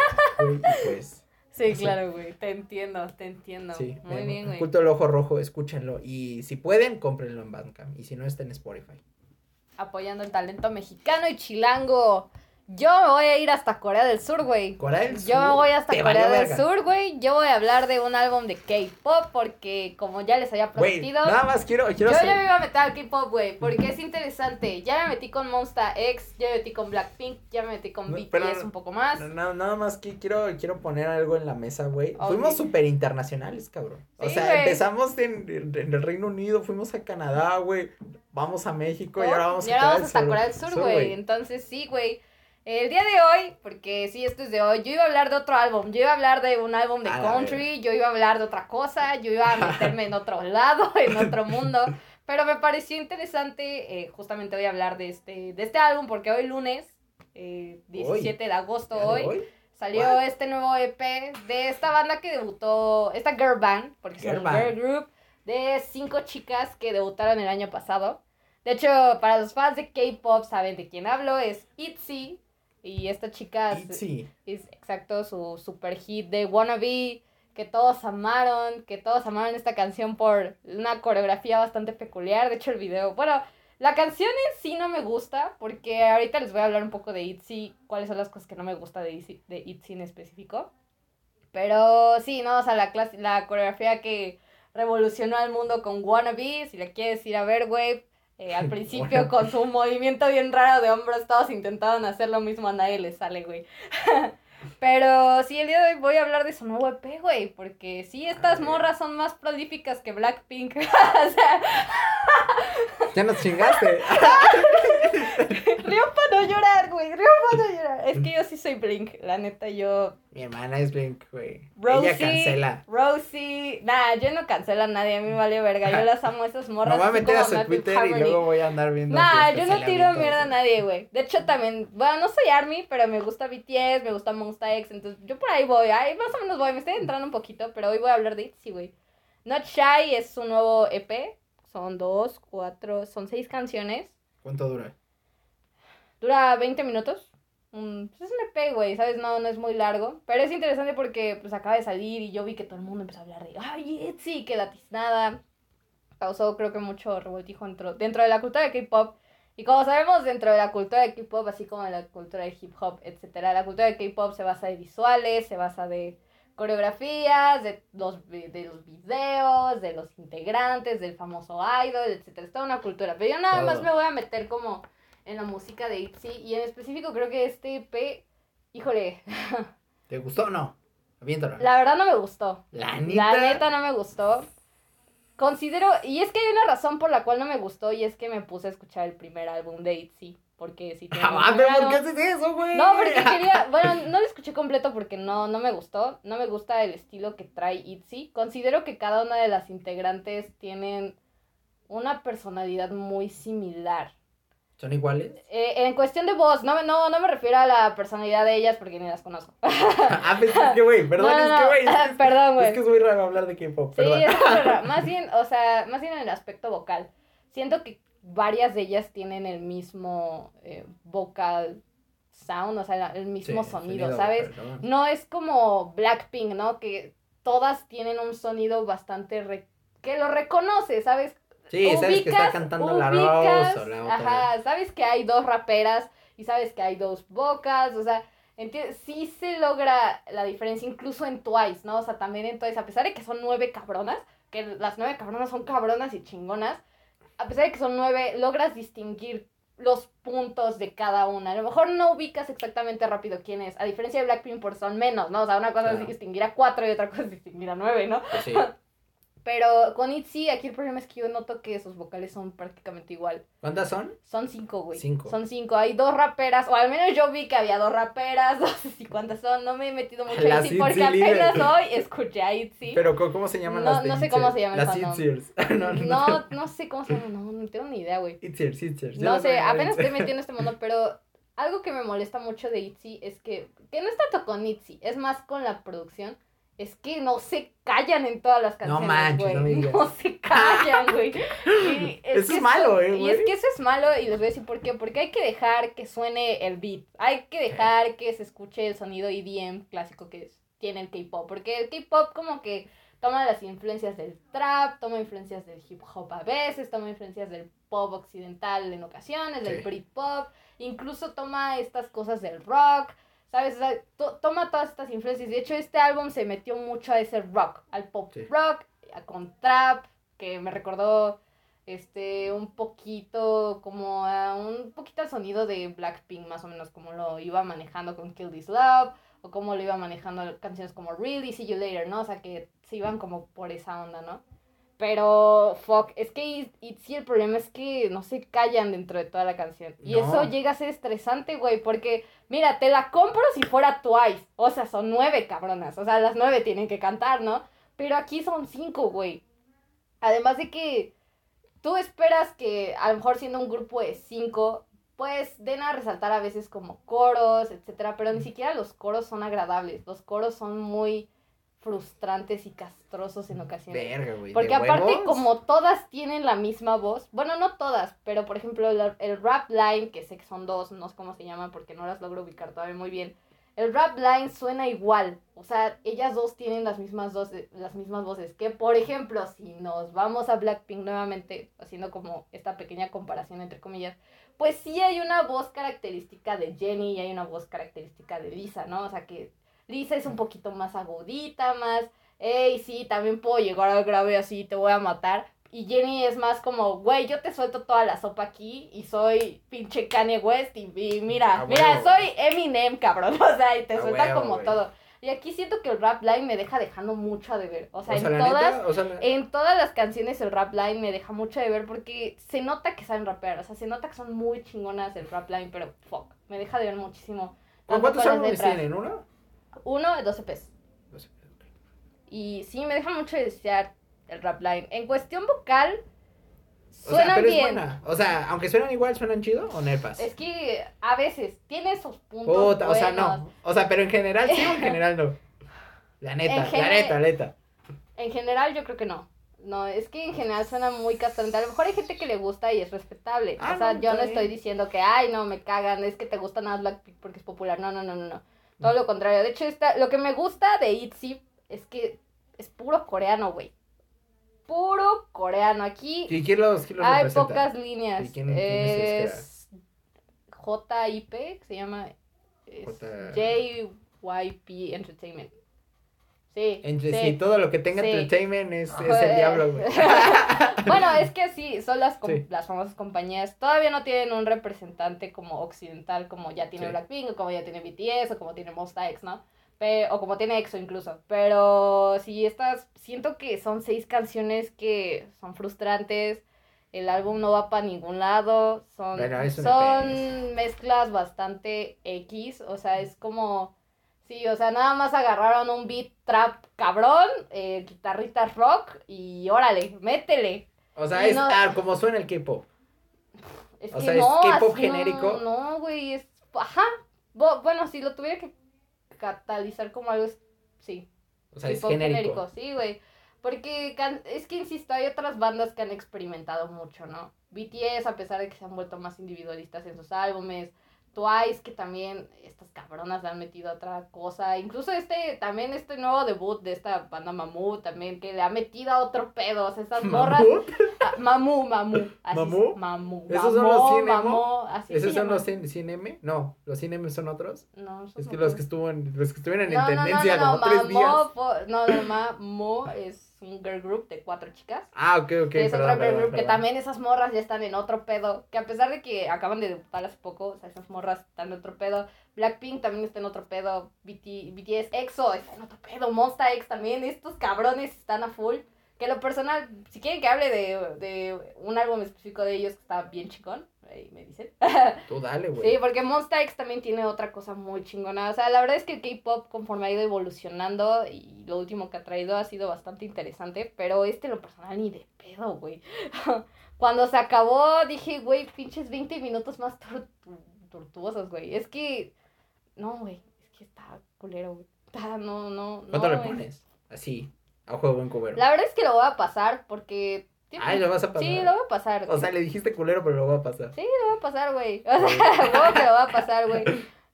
Y pues, Sí, Sí. claro, güey. Te entiendo, te entiendo. sí. Muy bien, güey. Culto del Ojo Rojo, escúchenlo. Y si pueden, cómprenlo en Bandcamp. Y si no, está en Spotify. Apoyando el talento mexicano y chilango. Yo me voy a ir hasta Corea del Sur, güey. Corea del Yo me Sur, voy hasta te Corea del verga. Sur, güey. Yo voy a hablar de un álbum de K-pop porque, como ya les había Güey, prometido, nada más quiero, quiero yo ya me iba a meter al K-pop, güey, porque es interesante. Ya me metí con Monsta X, ya me metí con Blackpink, ya me metí con No, BTS pero- un poco más. No, no, nada más que quiero, quiero poner algo en la mesa, güey. Fuimos súper internacionales, cabrón. o sea, empezamos en, en- el Reino Unido, fuimos a Canadá, güey. Vamos a México y ahora vamos y a ahora Corea vamos hasta del Corea del Sur, güey. Entonces, sí, güey. El día de hoy, porque sí, esto es de hoy, yo iba a hablar de otro álbum. Yo iba a hablar de un álbum de A la country, yo iba a hablar de otra cosa, yo iba a meterme en otro lado, en otro mundo. Pero me pareció interesante, eh, justamente voy a hablar de este, de este álbum, porque hoy lunes, eh, 17 de agosto ¿Ya de hoy, hoy? salió What? este nuevo EP de esta banda que debutó, esta girl band, porque Girl son band. girl group, de cinco chicas que debutaron el año pasado. De hecho, para los fans de K-pop saben de quién hablo, es ITZY. Y esta chica es, exacto su super hit de Wannabe, que todos amaron, que todos amaron esta canción por una coreografía bastante peculiar. De hecho, el video, bueno, la canción en sí no me gusta, porque ahorita les voy a hablar un poco de ITZY, cuáles son las cosas que no me gusta de ITZY, de ITZY en específico. Pero sí, no, o sea, la, clase, la coreografía que revolucionó al mundo con Wannabe, si la quieres ir a ver, güey. Eh, al principio con su movimiento bien raro de hombros, todos intentaban hacer lo mismo, a nadie les sale, güey. Pero sí, el día de hoy voy a hablar de su nuevo EP, güey, porque sí, estas morras son más prolíficas que Blackpink. o sea, Ya nos chingaste. río para no llorar, güey, río para no llorar. Es que yo sí soy Blink, la neta, yo... Mi hermana es Blink, güey. Rosie, Ella cancela. Rosie, nah, yo no cancelo a nadie, a mí me vale verga, yo las amo a esas morras. voy a meter a su Twitter y Harmony. luego voy a andar viendo. Nah, yo no tiro mierda a nadie, güey. De hecho, también, bueno, no soy ARMY, pero me gusta BTS, me gusta Monsta X, entonces yo por ahí voy, ahí más o menos voy, me estoy entrando un poquito, pero hoy voy a hablar de ITZY, güey. Not Shy es su nuevo EP, son dos, cuatro, son seis canciones, ¿Cuánto dura? dura 20 minutos. Mm, pues es un EP, güey, ¿sabes? No, no es muy largo, pero es interesante porque pues acaba de salir y yo vi que todo el mundo empezó a hablar de, ay, ITZY, que la tiznada. Causó creo que mucho revoltijo dentro, dentro de la cultura de K-pop. Y como sabemos, dentro de la cultura de K-pop, así como en la cultura de hip hop, etcétera, la cultura de K-pop se basa de visuales, se basa de coreografías, de los, de los videos, de los integrantes, del famoso idol, etcétera. Es toda una cultura. Pero yo nada más me voy a meter como en la música de ITZY. Y en específico creo que este EP, híjole, ¿Te gustó o no? Aviéntalo. la verdad no me gustó. La neta. La neta no me gustó. Considero, y es que hay una razón por la cual no me gustó, y es que me puse a escuchar el primer álbum de ITZY. Porque si Ah, pero primer ¿por qué haces eso, güey? No, porque quería, bueno, no lo escuché completo porque no, no me gustó, no me gusta el estilo que trae ITZY. Considero que cada una de las integrantes tienen una personalidad muy similar. ¿Son iguales? Eh, en cuestión de voz, no, me- no, no me refiero a la personalidad de ellas porque ni las conozco. ah, pues es que, güey, perdón, No, no, es que, güey. Es, que- perdón, güey. es que es muy raro hablar de K-pop, Sí, es raro. Más bien, o sea, más bien en el aspecto vocal. Siento que varias de ellas tienen el mismo eh, vocal sound, o sea, el mismo Sí, sonido, ¿sabes? No es como Blackpink, ¿no? Que todas tienen un sonido bastante re- que lo reconoce, ¿sabes? Sí, sabes que está Ubicas- cantando la Rose o la otra. Ajá, sabes que hay dos raperas y sabes que hay dos vocals, o sea, sí se logra la diferencia incluso en Twice, ¿no? O sea, también en Twice, a pesar de que son nueve cabronas, que las nueve cabronas son cabronas y chingonas, a pesar de que son nueve, logras distinguir los puntos de cada una. A lo mejor no ubicas exactamente rápido quién es, a diferencia de Blackpink, por son menos, ¿no? O sea, una cosa Claro. es distinguir a cuatro y otra cosa es distinguir a nueve, ¿no? Pues sí. Pero con ITZY, aquí el problema es que yo noto que sus vocales son prácticamente igual. ¿Cuántas son? Son cinco, güey. Cinco. Son cinco. Hay dos raperas, o al menos yo vi que había dos raperas. No sé si cuántas son. No me he metido mucho a Las ITZY porque ITZY apenas hoy escuché a ITZY. Pero ¿cómo, se llaman No- las de no sé cómo se llama el Las. Itziers. no, no, No, no sé cómo se llama. No, no tengo ni idea, güey. Itziers, Itziers. No sé, apenas estoy metiendo en este mundo, pero algo que me molesta mucho de ITZY es que, que no es tanto con ITZY, es más con la producción, es que no se callan en todas las canciones, No manches, no me digas. No se callan, güey. Y Eso es malo, eh, Y güey. es que eso es malo y les voy a decir por qué. Porque hay que dejar que suene el beat. Hay que dejar que se escuche el sonido EDM clásico que es- tiene el K-pop. Porque el K-pop como que toma las influencias del trap, toma influencias del hip hop a veces, toma influencias del pop occidental en ocasiones, del Sí. Britpop, incluso toma estas cosas del rock. ¿Sabes? O sea, to- toma todas estas influencias. De hecho, este álbum se metió mucho a ese rock, al pop Sí. rock, a- con trap, que me recordó este un poquito como a un poquito al sonido de Blackpink, más o menos como lo iba manejando con Kill This Love, o como lo iba manejando canciones como Really, See You Later, ¿no? O sea, que se iban como por esa onda, ¿no? Pero, fuck, es que sí el problema es que no se callan dentro de toda la canción. Y No. eso llega a ser estresante, güey, porque, mira, te la compro si fuera Twice. O sea, son nueve cabronas. O sea, las nueve tienen que cantar, ¿no? Pero aquí son cinco, güey. Además de que tú esperas que, a lo mejor siendo un grupo de cinco, pues den a resaltar a veces como coros, etcétera, pero ni siquiera los coros son agradables. Los coros son muy frustrantes y castrosos en ocasiones. Verga, güey. Porque ¿de aparte, huevos? como todas tienen la misma voz, bueno, no todas, pero por ejemplo, el, el rap line, que sé que son dos, no sé cómo se llaman porque no las logro ubicar todavía muy bien. El rap line suena igual, o sea, ellas dos tienen las mismas, dos, las mismas voces. Que por ejemplo, si nos vamos a Blackpink nuevamente, haciendo como esta pequeña comparación entre comillas, pues sí hay una voz característica de Jenny y hay una voz característica de Lisa, ¿no? O sea que Lisa es un poquito más agudita, más, hey, sí, también puedo llegar al grave así, te voy a matar. Y Jenny es más como, güey, yo te suelto toda la sopa aquí y soy pinche Kanye West y, y mira, A mira, soy Eminem, cabrón, o sea, y te A suelta huevo, como todo. Y aquí siento que el rap line me deja dejando mucho a deber. O sea, O sea, en todas, neta, o sea, la- en todas las canciones el rap line me deja mucho de ver porque se nota que saben rapear, o sea, se nota que son muy chingonas el rap line, pero fuck, me deja de ver muchísimo. ¿Con tanto ¿Cuántos álbumes tienen? ¿Uno? Uno de 12 pesos. Y sí, me deja mucho de desear el rap line. En cuestión vocal, O sea, pero bien. es buena. O sea, aunque suenan igual, ¿suenan chido o nepas? Es que a veces tiene sus puntos Puta, o sea, no. O sea, pero en general sí o en general no. La neta, la neta, la neta. En general yo creo que no. No, es que en general suena muy castrante. A lo mejor hay gente que le gusta y es respetable. Ah, o sea, no, yo no estoy diciendo que, ay, no, me cagan, es que te gusta nada Blackpink porque es popular. No, no, no, no, no. Todo lo contrario. De hecho, esta, lo que me gusta de ITZY es que es puro coreano, güey. Puro coreano. Aquí ¿Y quién los, quién los hay representa? pocas líneas. ¿Y quién- es es JIP, que se llama es J- JYP Entertainment. Sí. Entre sí. sí, todo lo que tenga Sí. entertainment es, es el diablo, güey. bueno, es que sí, son las, com- Sí. las famosas compañías. Todavía no tienen un representante como occidental, como ya tiene. Blackpink, o como ya tiene BTS, o como tiene Monsta X, ¿no? O como tiene EXO incluso. Pero sí, estas, siento que son seis canciones que son frustrantes. El álbum no va para ningún lado. Son, Bueno, son mezclas bastante X. O sea, es como. Sí, o sea, nada más agarraron un beat trap cabrón, eh, guitarritas rock y órale, métele. O sea, Y es no- ah, como suena el K-pop. Es O que sea, ¿es no, K-pop así genérico? No, güey, es. Ajá. Bo- bueno, si lo tuviera que catalizar como algo, es- sí. O sea, es K-pop genérico. sí, güey. Porque can- es que, insisto, hay otras bandas que han experimentado mucho, ¿no? BTS, a pesar de que se han vuelto más individualistas en sus álbumes. Twice, que también estas cabronas le han metido otra cosa. Incluso este, también este nuevo debut de esta banda Mamu, también, que le ha metido a otro pedo. O sea, estas morras. ¿Mamut? Ah, Mamu, Mamu. Así ¿Mamú? se- Mamu. ¿Esos son Mamó, los Cine Emo? Mamó, así ¿Esos son los sin, sin M? No, los sin M son otros. No, esos Es que los son. que estuvieron en tendencia no, no, como tres Mamó días. no, no, Mamo es un girl group de cuatro chicas. Ah, ok, ok. que es perdón, otro girl perdón, group que perdón. también esas morras ya están en otro pedo. Que a pesar de que acaban de debutar hace poco, o sea, esas morras están en otro pedo. Blackpink también está en otro pedo. BT, BTS, EXO está en otro pedo. Monsta X también. Estos cabrones están a full. Que lo personal, si quieren que hable de, de un álbum específico de ellos que está bien chingón, ahí me dicen. Tú dale, güey. Sí, porque Monsta X también tiene otra cosa muy chingona. O sea, la verdad es que el K-pop conforme ha ido evolucionando y lo último que ha traído ha sido bastante interesante, pero este lo personal ni de pedo, güey. Cuando se acabó dije, güey, pinches 20 minutos más tortu- tortuosos, güey. Es que, no, güey, es que está culero, güey. Ah, no, no, no. ¿Cuánto le güey. pones? Así, a juego en cubero. La verdad es que lo voy a pasar porque... Ay, lo vas a pasar. Sí, lo voy a pasar. O sea, le dijiste culero, pero lo va a pasar. Sí, lo va a pasar, güey. O sea, ¿cómo que lo va a pasar, güey?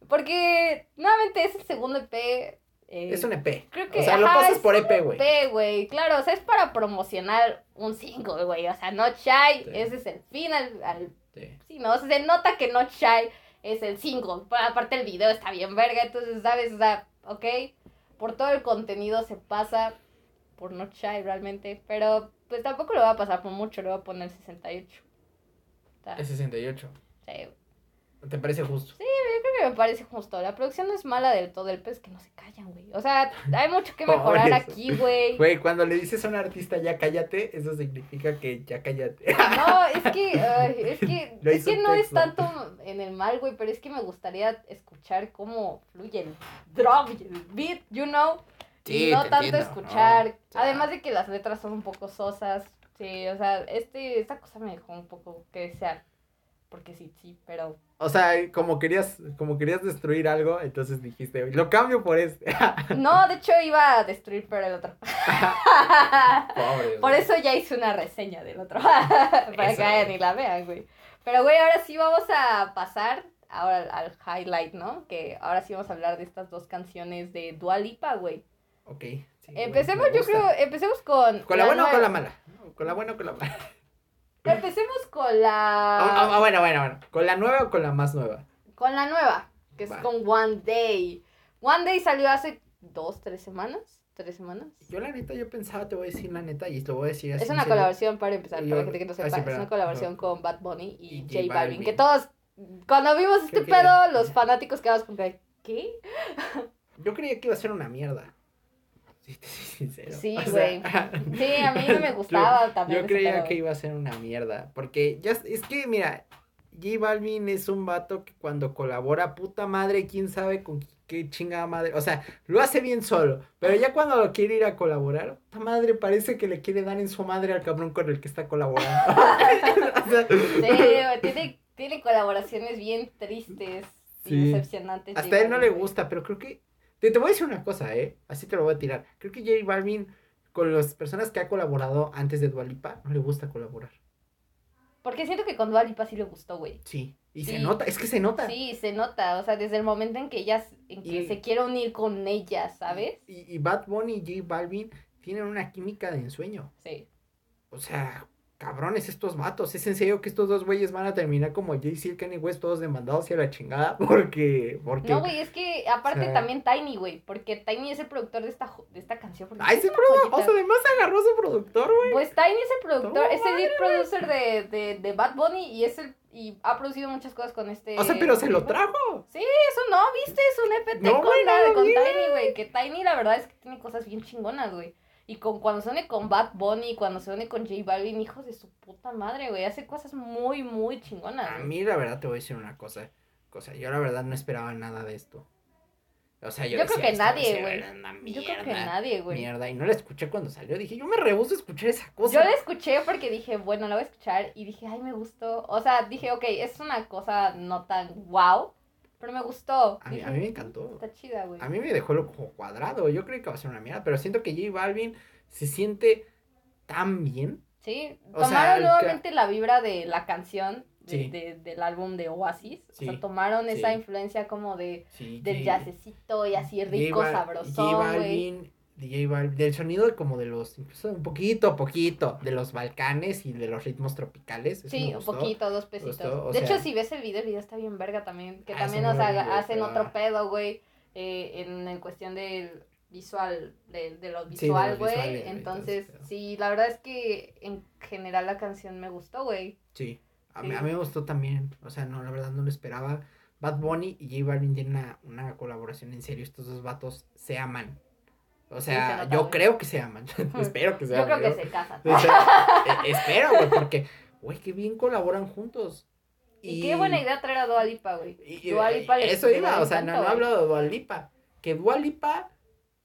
Porque, nuevamente, es el segundo EP. eh, Es un EP. Creo que. O sea, lo pasas por EP, güey. EP, güey. Claro, o sea, es para promocionar un single, güey. O sea, Not Shy, Sí. ese es el fin al. al- Sí. sí, ¿no? O sea, se nota que Not Shy es el single. Aparte, el video está bien verga. Entonces, ¿sabes? O sea, ok. Por todo el contenido se pasa por Not Shy realmente. Pero, pues tampoco lo va a pasar por mucho. Le voy a poner 68. O sea, Es 68. sí, ¿Te parece justo? creo que me parece justo. La producción no es mala del todo, el pez que no se callan, güey. O sea, hay mucho que mejorar aquí, güey. Güey, cuando le dices a un artista ya cállate, eso significa que ya cállate. No, es que, es que, es que no es tanto en el mal, güey, pero es que me gustaría escuchar cómo fluye el y el beat, you know. Sí, y no tanto entiendo, escuchar. ¿no? O sea- Además de que las letras son un poco sosas. Sí, o sea, este, esta cosa me dejó un poco que desear. Porque sí, sí, pero. O sea, como querías, como querías destruir algo, entonces dijiste, lo cambio por este. No, de hecho iba a destruir pero el otro. Pobre. Por eso ya hice una reseña del otro. Para Eso, que vayan y la vean, güey. Pero, güey, ahora sí vamos a pasar ahora al, al highlight, ¿no? Que ahora sí vamos a hablar de estas dos canciones de Dua Lipa, güey. Ok. sí, Empecemos, yo creo, empecemos con... ¿Con la buena o con la nueva- mala? ¿Con la buena o con la mala? Empecemos con Ah, ah, la... bueno, bueno, bueno. ¿Con la nueva o con la más nueva? Con la nueva, que es con One Day. One Day salió hace dos, tres semanas. ¿Tres semanas? Yo la neta, yo pensaba, te voy a decir la neta, y te lo voy a decir así. Es una colaboración para empezar, Yo- para la gente que no ah, sepa, sí, es una colaboración No. con Bad Bunny y, Y J Balvin. Balvin. Que todos, cuando vimos este pedo, los fanáticos quedamos con que, ¿qué? Yo creía que iba a ser una mierda. Si te soy sincero. Sí, O sea, güey. Sí, a mí no me gustaba también. Yo creía pedo. que iba a ser una mierda. Porque ya es que, mira, J Balvin es un vato que cuando colabora, puta madre, quién sabe con qué chingada madre. O sea, lo hace bien solo. Pero ya cuando lo quiere ir a colaborar, puta madre parece que le quiere dar en su madre al cabrón con el que está colaborando. O sea, Sí, güey, tiene, tiene colaboraciones bien tristes y decepcionantes. Hasta a él no le gusta, pero creo que. Te, te voy a decir una cosa, ¿eh? Así te lo voy a tirar. Creo que J Balvin, con las personas que ha colaborado antes de Dualipa, no le gusta colaborar. Porque siento que con Dua Lipa sí le gustó, güey. Sí. Y se nota, es que se nota. Sí, se nota, o sea, desde el momento en que ella, en que Y- se quiere unir con ella, ¿sabes? Y, y Bad Bunny y J Balvin tienen una química de ensueño. Sí. O sea, cabrones estos vatos. Es en serio que estos dos güeyes van a terminar como Jay-Z y Kanye West todos demandados hacia la chingada. Porque, porque. No, güey, es que aparte O sea- también Tiny, güey, porque Tiny es el productor de esta, de esta canción. porque Ay, es ese productor. O sea, además agarró a su productor, güey. Pues Tiny es el productor, es el lead producer de, de, de Bad Bunny y es el y ha producido muchas cosas con este. O sea, pero se lo trajo. Eso no, viste, es un EPT No, con, la- no, con. Tiny, güey. Que Tiny la verdad es que tiene cosas bien chingonas, güey. Y con cuando se une con Bad Bunny, cuando se une con J Balvin, hijos de su puta madre, güey. Hace cosas muy, muy chingonas. A mí, la verdad, te voy a decir una cosa. cosa. Yo, la verdad, no esperaba nada de esto. O sea, yo, Yo creo decía, que "Esto va a nadie, güey. Yo creo que nadie, güey. Mierda. Y no la escuché cuando salió. Dije, yo me rehuso a escuchar esa cosa. Yo la escuché porque dije, bueno, la voy a escuchar. Y dije, ay, me gustó. O sea, dije, ok, es una cosa no tan wow, pero me gustó. A mí, a mí me encantó. Está chida, güey. A mí me dejó lo como cuadrado. Yo creí que va a ser una mierda. Pero siento que J Balvin se siente tan bien. Sí, O tomaron nuevamente la vibra de la canción de- Sí. de- del álbum de Oasis. O Sí, sea, tomaron esa influencia como de del jazzecito y así rico, J Bal- sabrosón, J. Balvin, J Balvin, del sonido como de los, incluso un poquito, poquito, de los Balcanes y de los ritmos tropicales. Sí, un gustó. poquito, dos pesitos. gustó, de sea- hecho, si ves el video, el video está bien verga también. Que Ah, también, verga, güey, hacen otro pedo, güey. eh, en, en cuestión del visual, de, de lo visual, güey. Entonces, sí, la verdad es que en general la canción me gustó, güey. Sí, a, mí, Sí. a mí me gustó también. O sea, no, la verdad no lo esperaba. Bad Bunny y J Balvin tienen una, una colaboración en serio. Estos dos vatos se aman. O sea, yo creo que se aman. Espero que se Yo aman. creo que se casan. O sea, eh, espero, güey, porque, güey, qué bien colaboran juntos. Y qué buena idea traer a Dua Lipa, güey. Y- y- Dua Lipa le- eso iba, o sea, no, no hablo de Dualipa. Que Dualipa,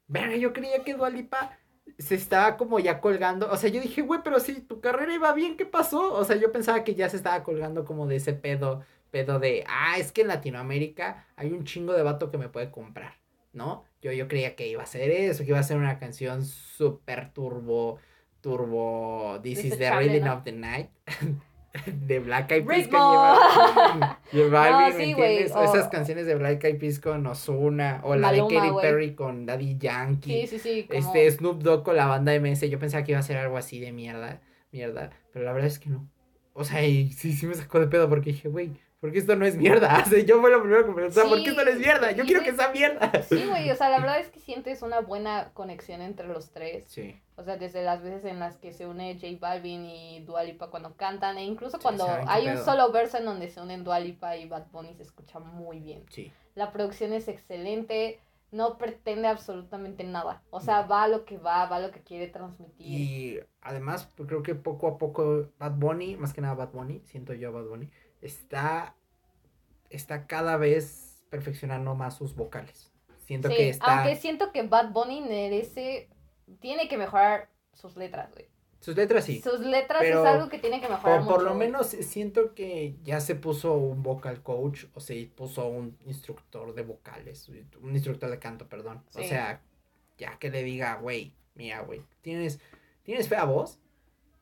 verga, yo creía que Dualipa se estaba como ya colgando. O sea, yo dije, güey, pero si tu carrera iba bien, ¿qué pasó? O sea, yo pensaba que ya se estaba colgando como de ese pedo, pedo de, ah, es que en Latinoamérica hay un chingo de vato que me puede comprar, ¿no? Yo, yo creía que iba a ser eso, que iba a ser una canción súper turbo, turbo, This is the Rhythm ¿no? of the Night. de Black Eyed Peas lleva, No, Alvin, ¿me sí, entiendes? o- Esas canciones de Black Eyed Peas con Ozuna, o la de Katy. Perry con Daddy Yankee. Sí, sí, sí. Como... Este Snoop Dogg con la banda MS, yo pensaba que iba a ser algo así de mierda, mierda, pero la verdad es que no. O sea, y sí, sí me sacó de pedo porque dije, güey, ¿por qué esto no es mierda? O sea, yo fue lo primero que me pensaba, ¿por qué esto no es Sí, mierda? Yo quiero que sea mierda. Sí, güey, o sea, la verdad es que sientes una buena conexión entre los tres. Sí, O sea, desde las veces en las que se une J Balvin y Dua Lipa cuando cantan, e incluso Sí, cuando hay un pedo. solo verso en donde se unen Dua Lipa y Bad Bunny, se escucha muy bien. sí. La producción es excelente, no pretende absolutamente nada. O sea, va a lo que va, va a lo que quiere transmitir. Y además, pues, creo que poco a poco Bad Bunny, más que nada Bad Bunny, siento yo Bad Bunny, está, está cada vez perfeccionando más sus vocales. Siento Sí, que está... aunque siento que Bad Bunny merece, tiene que mejorar sus letras, güey. Sus letras sí. Sus letras pero es algo que tiene que mejorar Por, por mucho, lo güey. menos siento que ya se puso un vocal coach o se puso un instructor de vocales, un instructor de canto, perdón. O sea, ya que le diga, güey, mira, güey, tienes, tienes fea voz,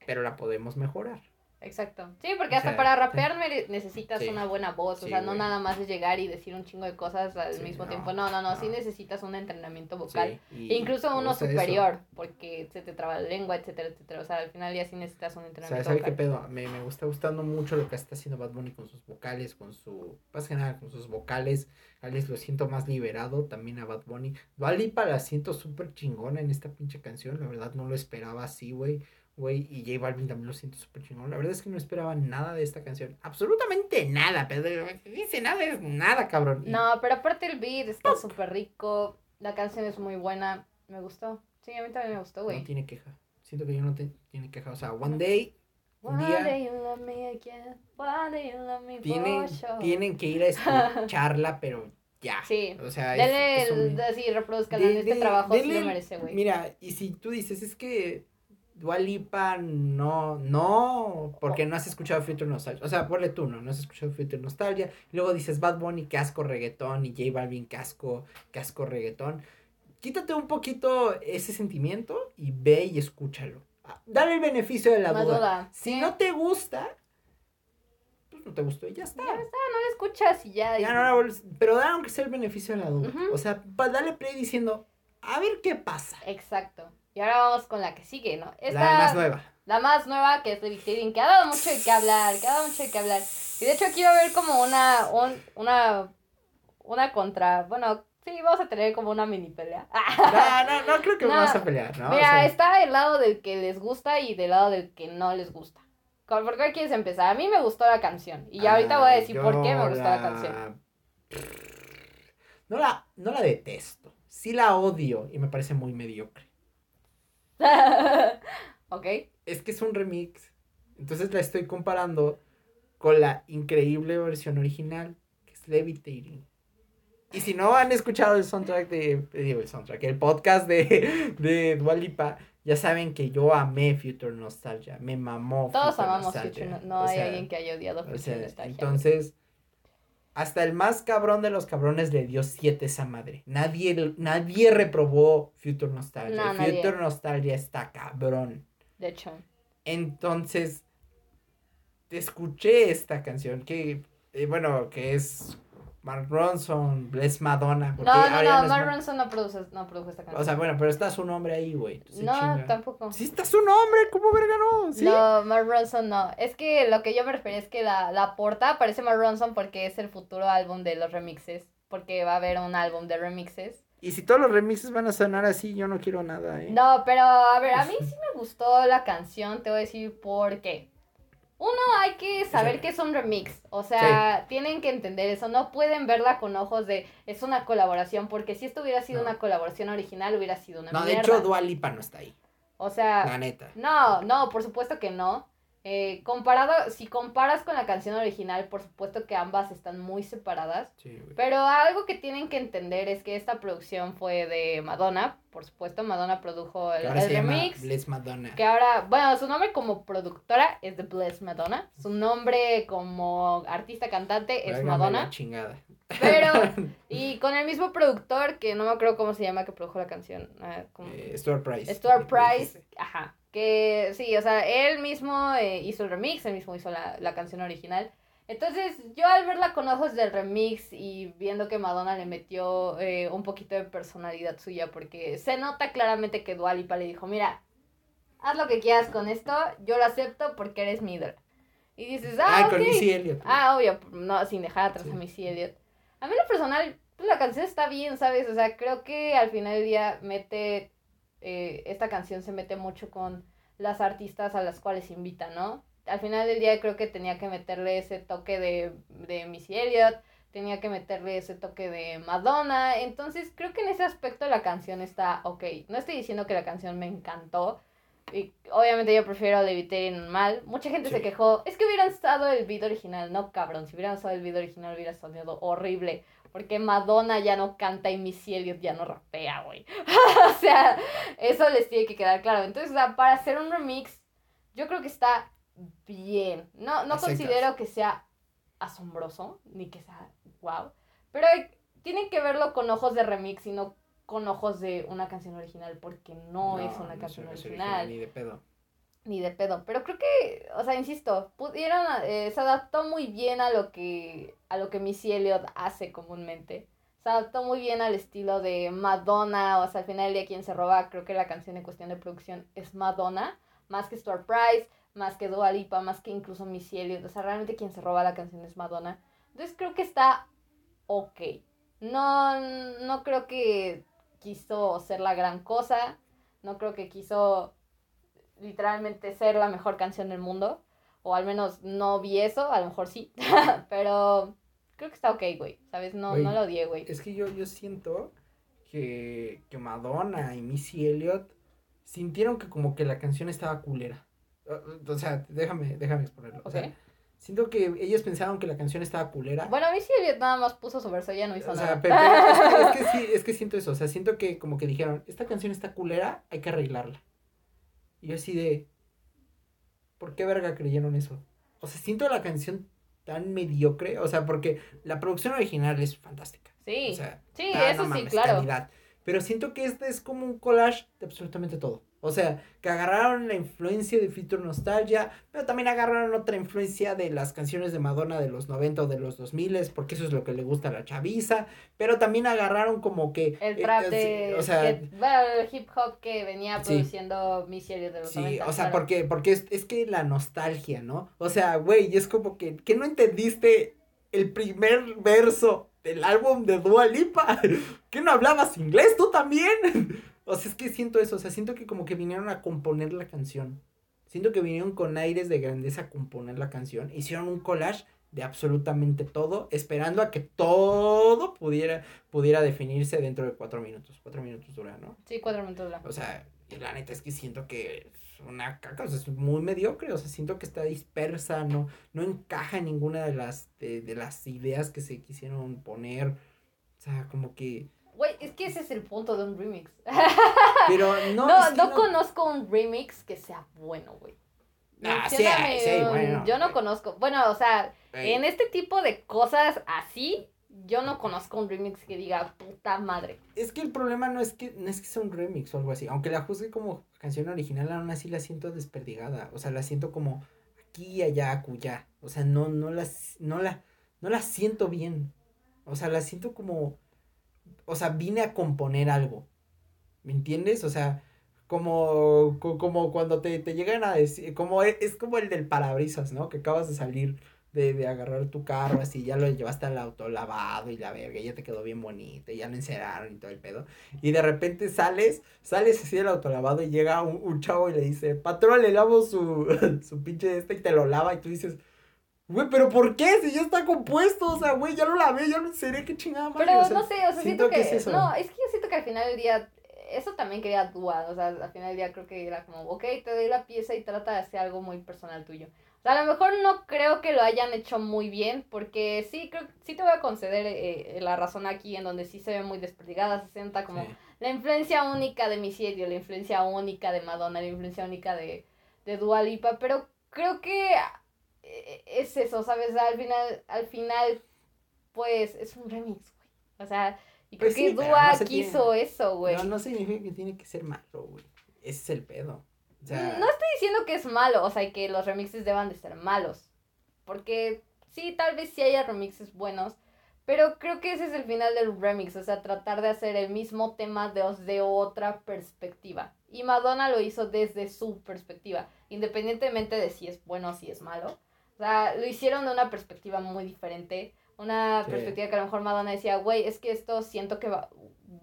pero la podemos mejorar. Exacto. Sí, porque O hasta sea, para rapear necesitas Sí. una buena voz. O Sí, sea, no güey. nada más es llegar y decir un chingo de cosas al Sí, mismo no, tiempo. No, no, no, Sí necesitas un entrenamiento vocal. E incluso uno eso. superior, porque se te traba la lengua, etcétera, etcétera. O sea, al final ya sí necesitas un O sea, entrenamiento ¿sabe qué pedo? Me, me gusta gustando mucho lo que está haciendo Bad Bunny con sus vocales, con su, más que nada con sus vocales. Alex lo siento más liberado también a Bad Bunny. Dua Lipa la siento súper chingona en esta pinche canción, la verdad no lo esperaba así, güey. Güey, y J Balvin también lo siento súper chingón. La verdad es que no esperaba nada de esta canción. Absolutamente nada, pero dice nada es nada, cabrón. No, pero aparte el beat está súper rico. La canción es muy buena. Me gustó. Sí, a mí también me gustó, no güey. tiene queja. Siento que yo no te, tiene queja. O sea, One Day un One día- day you love me again, one day you love me tienen, tienen que ir a escucharla, pero ya. Sí. O sea, es- Dele, es un- el- así, reproduzcan este de- trabajo, sí dele lo el- merece, güey. Mira, y si tú dices, es que Dualipa no, no, porque no has escuchado Future Nostalgia. O sea, ponle tú, no, no has escuchado Future Nostalgia. Y luego dices Bad Bunny, casco reggaetón, y J Balvin, casco, casco reggaetón. Quítate un poquito ese sentimiento y ve y escúchalo. Ah, Dale el beneficio de la duda. duda. Si Sí. no te gusta, pues no te gustó y ya está. Ya está, no lo escuchas y ya. Ya no la pero da aunque sea el beneficio de la duda. O sea, dale play diciendo, a ver qué pasa. Exacto. Y ahora vamos con la que sigue, ¿no? Esta, La más nueva. la más nueva, que es de Victorine, que ha dado mucho de qué hablar, que ha dado mucho de qué hablar. Y de hecho quiero ver como una, un, una, una contra, bueno, sí, vamos a tener como una mini pelea. No, no, no creo que No. vamos a pelear, ¿no? O Mira, sea, está del lado del que les gusta y del lado del que no les gusta. ¿Con- ¿Por qué quieres empezar? A mí me gustó la canción. Y ahorita voy a ah, decir por qué me gustó la canción. No la, no la detesto. Sí la odio y me parece muy mediocre. ok. Es que es un remix. Entonces la estoy comparando con la increíble versión original, que es Levitating. Y si no han escuchado el soundtrack de, eh, digo el soundtrack, el podcast de, de Dua Lipa, ya saben que yo amé Future Nostalgia, me mamó. Todos Future amamos Nostalgia. Future. No, no O hay sea, alguien que haya odiado o Future sea, Nostalgia. entonces, hasta el más cabrón de los cabrones le dio siete esa madre. Nadie, nadie reprobó Future Nostalgia. No, nadie. Future Nostalgia está cabrón. De hecho. Entonces, escuché esta canción que, eh, bueno, que es Mark Ronson, Bless Madonna. No, no, no, es Mark Ma- Ronson no produce, no produjo esta canción. O sea, bueno, pero está su nombre ahí, güey. no, chinga. tampoco. Sí está su nombre, ¿cómo verga no? ¿Sí? No, Mark Ronson no. Es que lo que yo me refería es que la, la portada parece Mark Ronson porque es el futuro álbum de los remixes. Porque va a haber un álbum de remixes. Y si todos los remixes van a sonar así, yo no quiero nada, ¿eh? No, pero a ver, a mí sí me gustó la canción, te voy a decir por qué. Uno, hay que saber Sí. que es un remix, o sea, tienen que entender eso, no pueden verla con ojos de es una colaboración, porque si esto hubiera sido No. una colaboración original hubiera sido una No, de hecho, Dua Lipa no está ahí. o sea, La neta. no, no, por supuesto que no. Eh, comparado, si comparas con la canción original, por supuesto que ambas están muy separadas. Sí. Pero algo que tienen que entender es que esta producción fue de Madonna, por supuesto, Madonna produjo el, remix. Bless Madonna. Que ahora, bueno, su nombre como productora es The Bless Madonna. Su nombre como artista cantante es Madonna. chingada. Pero, y con el mismo productor, que no me acuerdo cómo se llama, que produjo la canción. ah, como- Eh, Stuart Price. Stuart Price, ajá. Que sí, o sea, él mismo eh, hizo el remix, él mismo hizo la, la canción original. Entonces, yo al verla con ojos del remix y viendo que Madonna le metió eh, un poquito de personalidad suya, porque se nota claramente que Dua Lipa le dijo, mira, haz lo que quieras con esto, yo lo acepto porque eres mi ídola. Y dices, ah, Ah, ok. con Missy Elliott. Ah, obvio, no, sin dejar atrás Sí. a Missy Elliott. A mí lo personal, pues, la canción está bien, ¿sabes? O sea, creo que al final del día mete, eh, esta canción se mete mucho con las artistas a las cuales invita, ¿no? Al final del día creo que tenía que meterle ese toque de, de Missy Elliott, tenía que meterle ese toque de Madonna, entonces creo que en ese aspecto la canción está ok. No estoy diciendo que la canción me encantó, y obviamente yo prefiero Levitating normal. Mucha gente se quejó. Es que hubieran estado el video original. No, cabrón. Si hubieran estado el video original hubiera sonido horrible. Porque Madonna ya no canta y Missy Elliott ya no rapea, güey. o sea, eso les tiene que quedar claro. Entonces, o sea, para hacer un remix, yo creo que está bien. No, no considero que sea asombroso, ni que sea wow. Pero tienen que verlo con ojos de remix y no con ojos de una canción original, porque no, es una no canción no es original, Ni de pedo. Ni de pedo. Pero creo que, o sea, insisto, pudieron, eh, se adaptó muy bien a lo que, a lo que Missy Elliott hace comúnmente. Se adaptó muy bien al estilo de Madonna, o sea, al final del día quien se roba, creo que la canción en cuestión de producción es Madonna, más que Stuart Price, más que Dua Lipa, más que incluso Missy Elliott, o sea, realmente quien se roba la canción es Madonna. Entonces creo que está ok. No, no creo que quiso ser la gran cosa, no creo que quiso literalmente ser la mejor canción del mundo, o al menos no vi eso, a lo mejor sí, pero creo que está ok, güey, ¿sabes? No, no lo odié, güey. Es que yo, yo siento que, que Madonna y Missy Elliott sintieron que como que la canción estaba culera. O- O sea, déjame, déjame exponerlo. O sea, siento que ellos pensaron que la canción estaba culera. Bueno, Missy Elliott nada más puso su verso, ella no hizo o nada. sea, pero, pero es, que, es que sí, es que siento eso. O sea, siento que como que dijeron, esta canción está culera, hay que arreglarla. Y yo así de, ¿por qué verga creyeron eso? O sea, siento la canción tan mediocre. O sea, porque la producción original es fantástica. sí, O sea, sí, eso no sí, mames, claro. calidad. Pero siento que este es como un collage de absolutamente todo. O sea, que agarraron la influencia de Future Nostalgia, pero también agarraron otra influencia de las canciones de Madonna de los 90 o de los 2000, porque eso es lo que le gusta a la chaviza. Pero también agarraron como que... El eh, trap eh, de. O sea, que- bueno, el hip hop que venía Sí. produciendo Elliott de los Sí, 90, o sea, claro. porque, porque es, es que la nostalgia, ¿no? O sea, güey, es como que, que no entendiste el primer verso del álbum de Dua Lipa. ¿Que no hablabas inglés tú también? O sea, es que siento eso, o sea, siento que como que vinieron a componer la canción. Siento que vinieron con aires de grandeza a componer la canción. Hicieron un collage de absolutamente todo, esperando a que todo pudiera, pudiera definirse dentro de cuatro minutos. Cuatro minutos dura, ¿no? Sí, cuatro minutos la. O sea, y la neta es que siento que es una caca, o sea, es muy mediocre, o sea, siento que está dispersa, no, no encaja en ninguna de las, de, de las ideas que se quisieron poner. O sea, como que. Güey, es que ese es el punto de un remix. Pero no. No, es que no, conozco un remix que sea bueno, güey. Ah, sí sí bueno, yo no conozco. Bueno, o sea, Ey, en este tipo de cosas así, yo no conozco un remix que diga puta madre. Es que el problema no es que no es que sea un remix o algo así. Aunque la juzgue como canción original, aún así la siento desperdigada. O sea, la siento como aquí, allá, acullá. O sea, no, no la, no la, no la siento bien. O sea, la siento como. O sea, vine a componer algo. ¿Me entiendes? O sea, como, co- como cuando te, te llegan a decir, como e- es, como el del parabrisas, ¿no? Que acabas de salir de, de agarrar tu carro, así, ya lo llevaste al auto lavado y la verga, ya te quedó bien bonito, y ya lo enceraron y todo el pedo. Y de repente sales, sales así del auto lavado y llega un, un chavo y le dice, patrón, le lavo su, su pinche este y te lo lava y tú dices, güey, pero ¿por qué? Si ya está compuesto, o sea, güey, ya lo lavé, ya lo enceré, qué chingada madre. Pero o sea, no sé, o sea, siento, que, es eso. no, es que yo siento que al final del día eso también quería Dua, o sea, al final del día creo que era como, ok, te doy la pieza y trata de hacer algo muy personal tuyo. O sea, a lo mejor no creo que lo hayan hecho muy bien, porque sí, creo, sí te voy a conceder eh, la razón aquí en donde sí se ve muy desperdigada, se sienta como Sí. la influencia única de Missy Elliott, la influencia única de Madonna, la influencia única de, de Dua Lipa, pero creo que es eso, ¿sabes? Al final, al final pues es un remix, güey. O sea, y creo Pues que sí, Dua no quiso eso, güey. No, no significa que tiene que ser malo, güey. Ese es el pedo. O sea, No estoy diciendo que es malo, o sea, que los remixes deban de ser malos. Porque sí, tal vez sí haya remixes buenos, pero creo que ese es el final del remix, o sea, tratar de hacer el mismo tema desde otra perspectiva. Y Madonna lo hizo desde su perspectiva, independientemente de si es bueno o si es malo. O sea, lo hicieron de una perspectiva muy diferente. Una Sí. perspectiva que a lo mejor Madonna decía, güey, es que esto siento que va,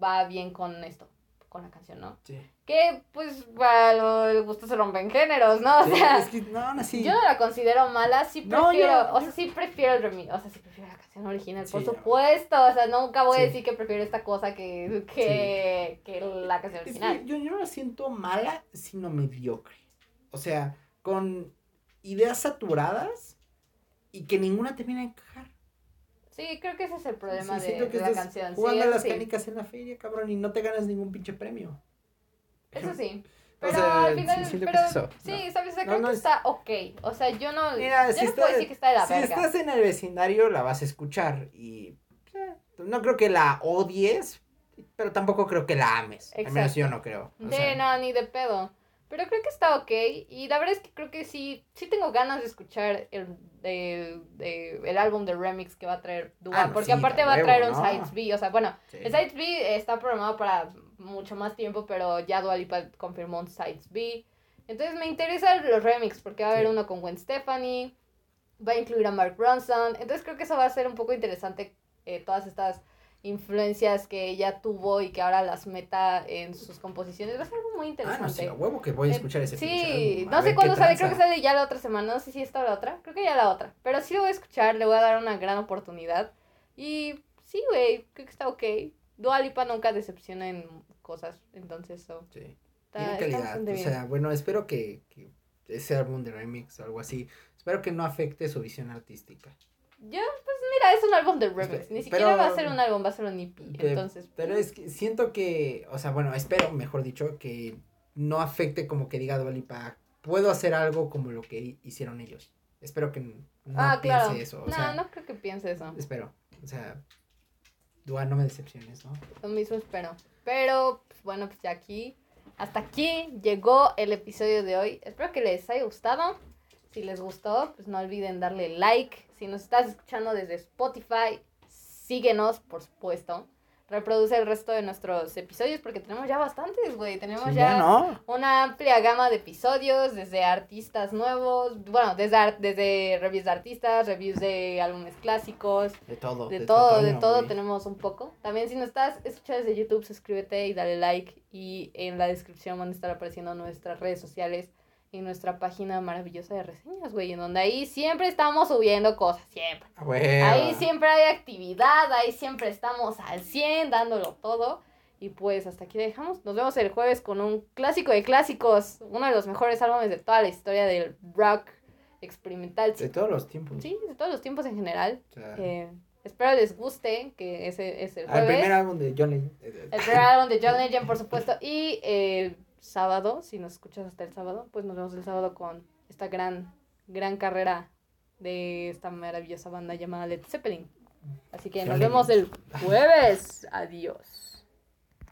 va bien con esto, con la canción, ¿no? sí. Que pues para los gustos se rompen géneros, ¿no? O Sí, sea, es que, no, no, sí. yo no la considero mala, sí No, prefiero, yo- o sea, sí prefiero el remix, o sea, sí prefiero la canción original, por supuesto, o sea, nunca voy a decir que prefiero esta cosa que, que, que la canción Es original. que yo, yo no la siento mala, sino mediocre. O sea, con ideas saturadas y que ninguna termina de encajar. Sí, creo que ese es el problema Sí, de, siento que de la canción. Jugando sí, las sí, canicas en la feria, cabrón, y no te ganas ningún pinche premio. eso sí. O Pero sea, al final, sí, pero eso, sí, no. sabes, o sea, No, creo no que es- está ok. O sea, yo no, Mira, yo si, no está- puedo decir que está de la si verga. estás en el vecindario, la vas a escuchar. Y eh, no creo que la odies, pero tampoco creo que la ames. Al menos Exacto. yo no creo. O Sí, sea, no, ni de pedo. Pero creo que está ok. Y la verdad es que creo que sí, sí tengo ganas de escuchar el, de, de- el álbum de remix que va a traer Dua. Ah, porque sí, aparte va a traer un ¿no? Sides B. O sea, bueno, sí. el Sides B está programado para mucho más tiempo, pero ya Dua Lipa confirmó un Sides B. Entonces me interesa los remix porque va a haber Sí. uno con Gwen Stefani. Va a incluir a Mark Ronson. Entonces creo que eso va a ser un poco interesante. eh, todas estas influencias que ella tuvo y que ahora las meta en sus composiciones. Va a ser algo muy Ah, interesante. no, sí, a huevo que voy a escuchar ese Sí, a no sé cuándo sale, creo que sale ya la otra semana, no sé si esta o la otra, creo que ya la otra, pero sí lo voy a escuchar, le voy a dar una gran oportunidad y sí, güey, creo que está ok. Dua Lipa nunca decepciona en cosas, entonces so, Sí. está, Tiene calidad. O bien. sea, bueno, espero que, que ese álbum de remix o algo así, espero que no afecte su visión artística. Yo, pues mira, es un álbum de remix, ni siquiera pero- va a ser un álbum, va a ser un EP, entonces... Pero es que siento que, o sea, bueno, espero, mejor dicho, que no afecte como que diga Dua Lipa, puedo hacer algo como lo que hi- hicieron ellos. Espero que no ah, piense claro. eso. O no, sea, no creo que piense eso. espero. O sea, Dua, no me decepciones, ¿no? Lo mismo espero. Pero, pues, bueno, pues ya aquí, hasta aquí llegó el episodio de hoy. Espero que les haya gustado. Si les gustó, pues no olviden darle like. Si nos estás escuchando desde Spotify, síguenos, por supuesto. Reproduce el resto de nuestros episodios porque tenemos ya bastantes, güey. Tenemos Sí, ya, ¿no? una amplia gama de episodios, desde artistas nuevos, bueno, desde, ar- desde reviews de artistas, reviews de álbumes clásicos, De todo. de todo, de todo tenemos un poco. También si nos estás escuchando desde YouTube, suscríbete y dale like. Y en la descripción van a estar apareciendo nuestras redes sociales y nuestra página maravillosa de reseñas, güey. En donde ahí siempre estamos subiendo cosas, siempre. A huevo. Ahí siempre hay actividad, ahí siempre estamos al 100 dándolo todo. Y pues hasta aquí dejamos. Nos vemos el jueves con un clásico de clásicos. Uno de los mejores álbumes de toda la historia del rock experimental. De todos los tiempos. Sí, de todos los tiempos en general. Eh, espero les guste, que ese es el al jueves. primer álbum de John eh, El primer álbum de John Legend, por supuesto. Y el sábado, si nos escuchas hasta el sábado, pues nos vemos el sábado con esta gran, gran carrera de esta maravillosa banda llamada Led Zeppelin. Así que nos vemos el jueves. Adiós.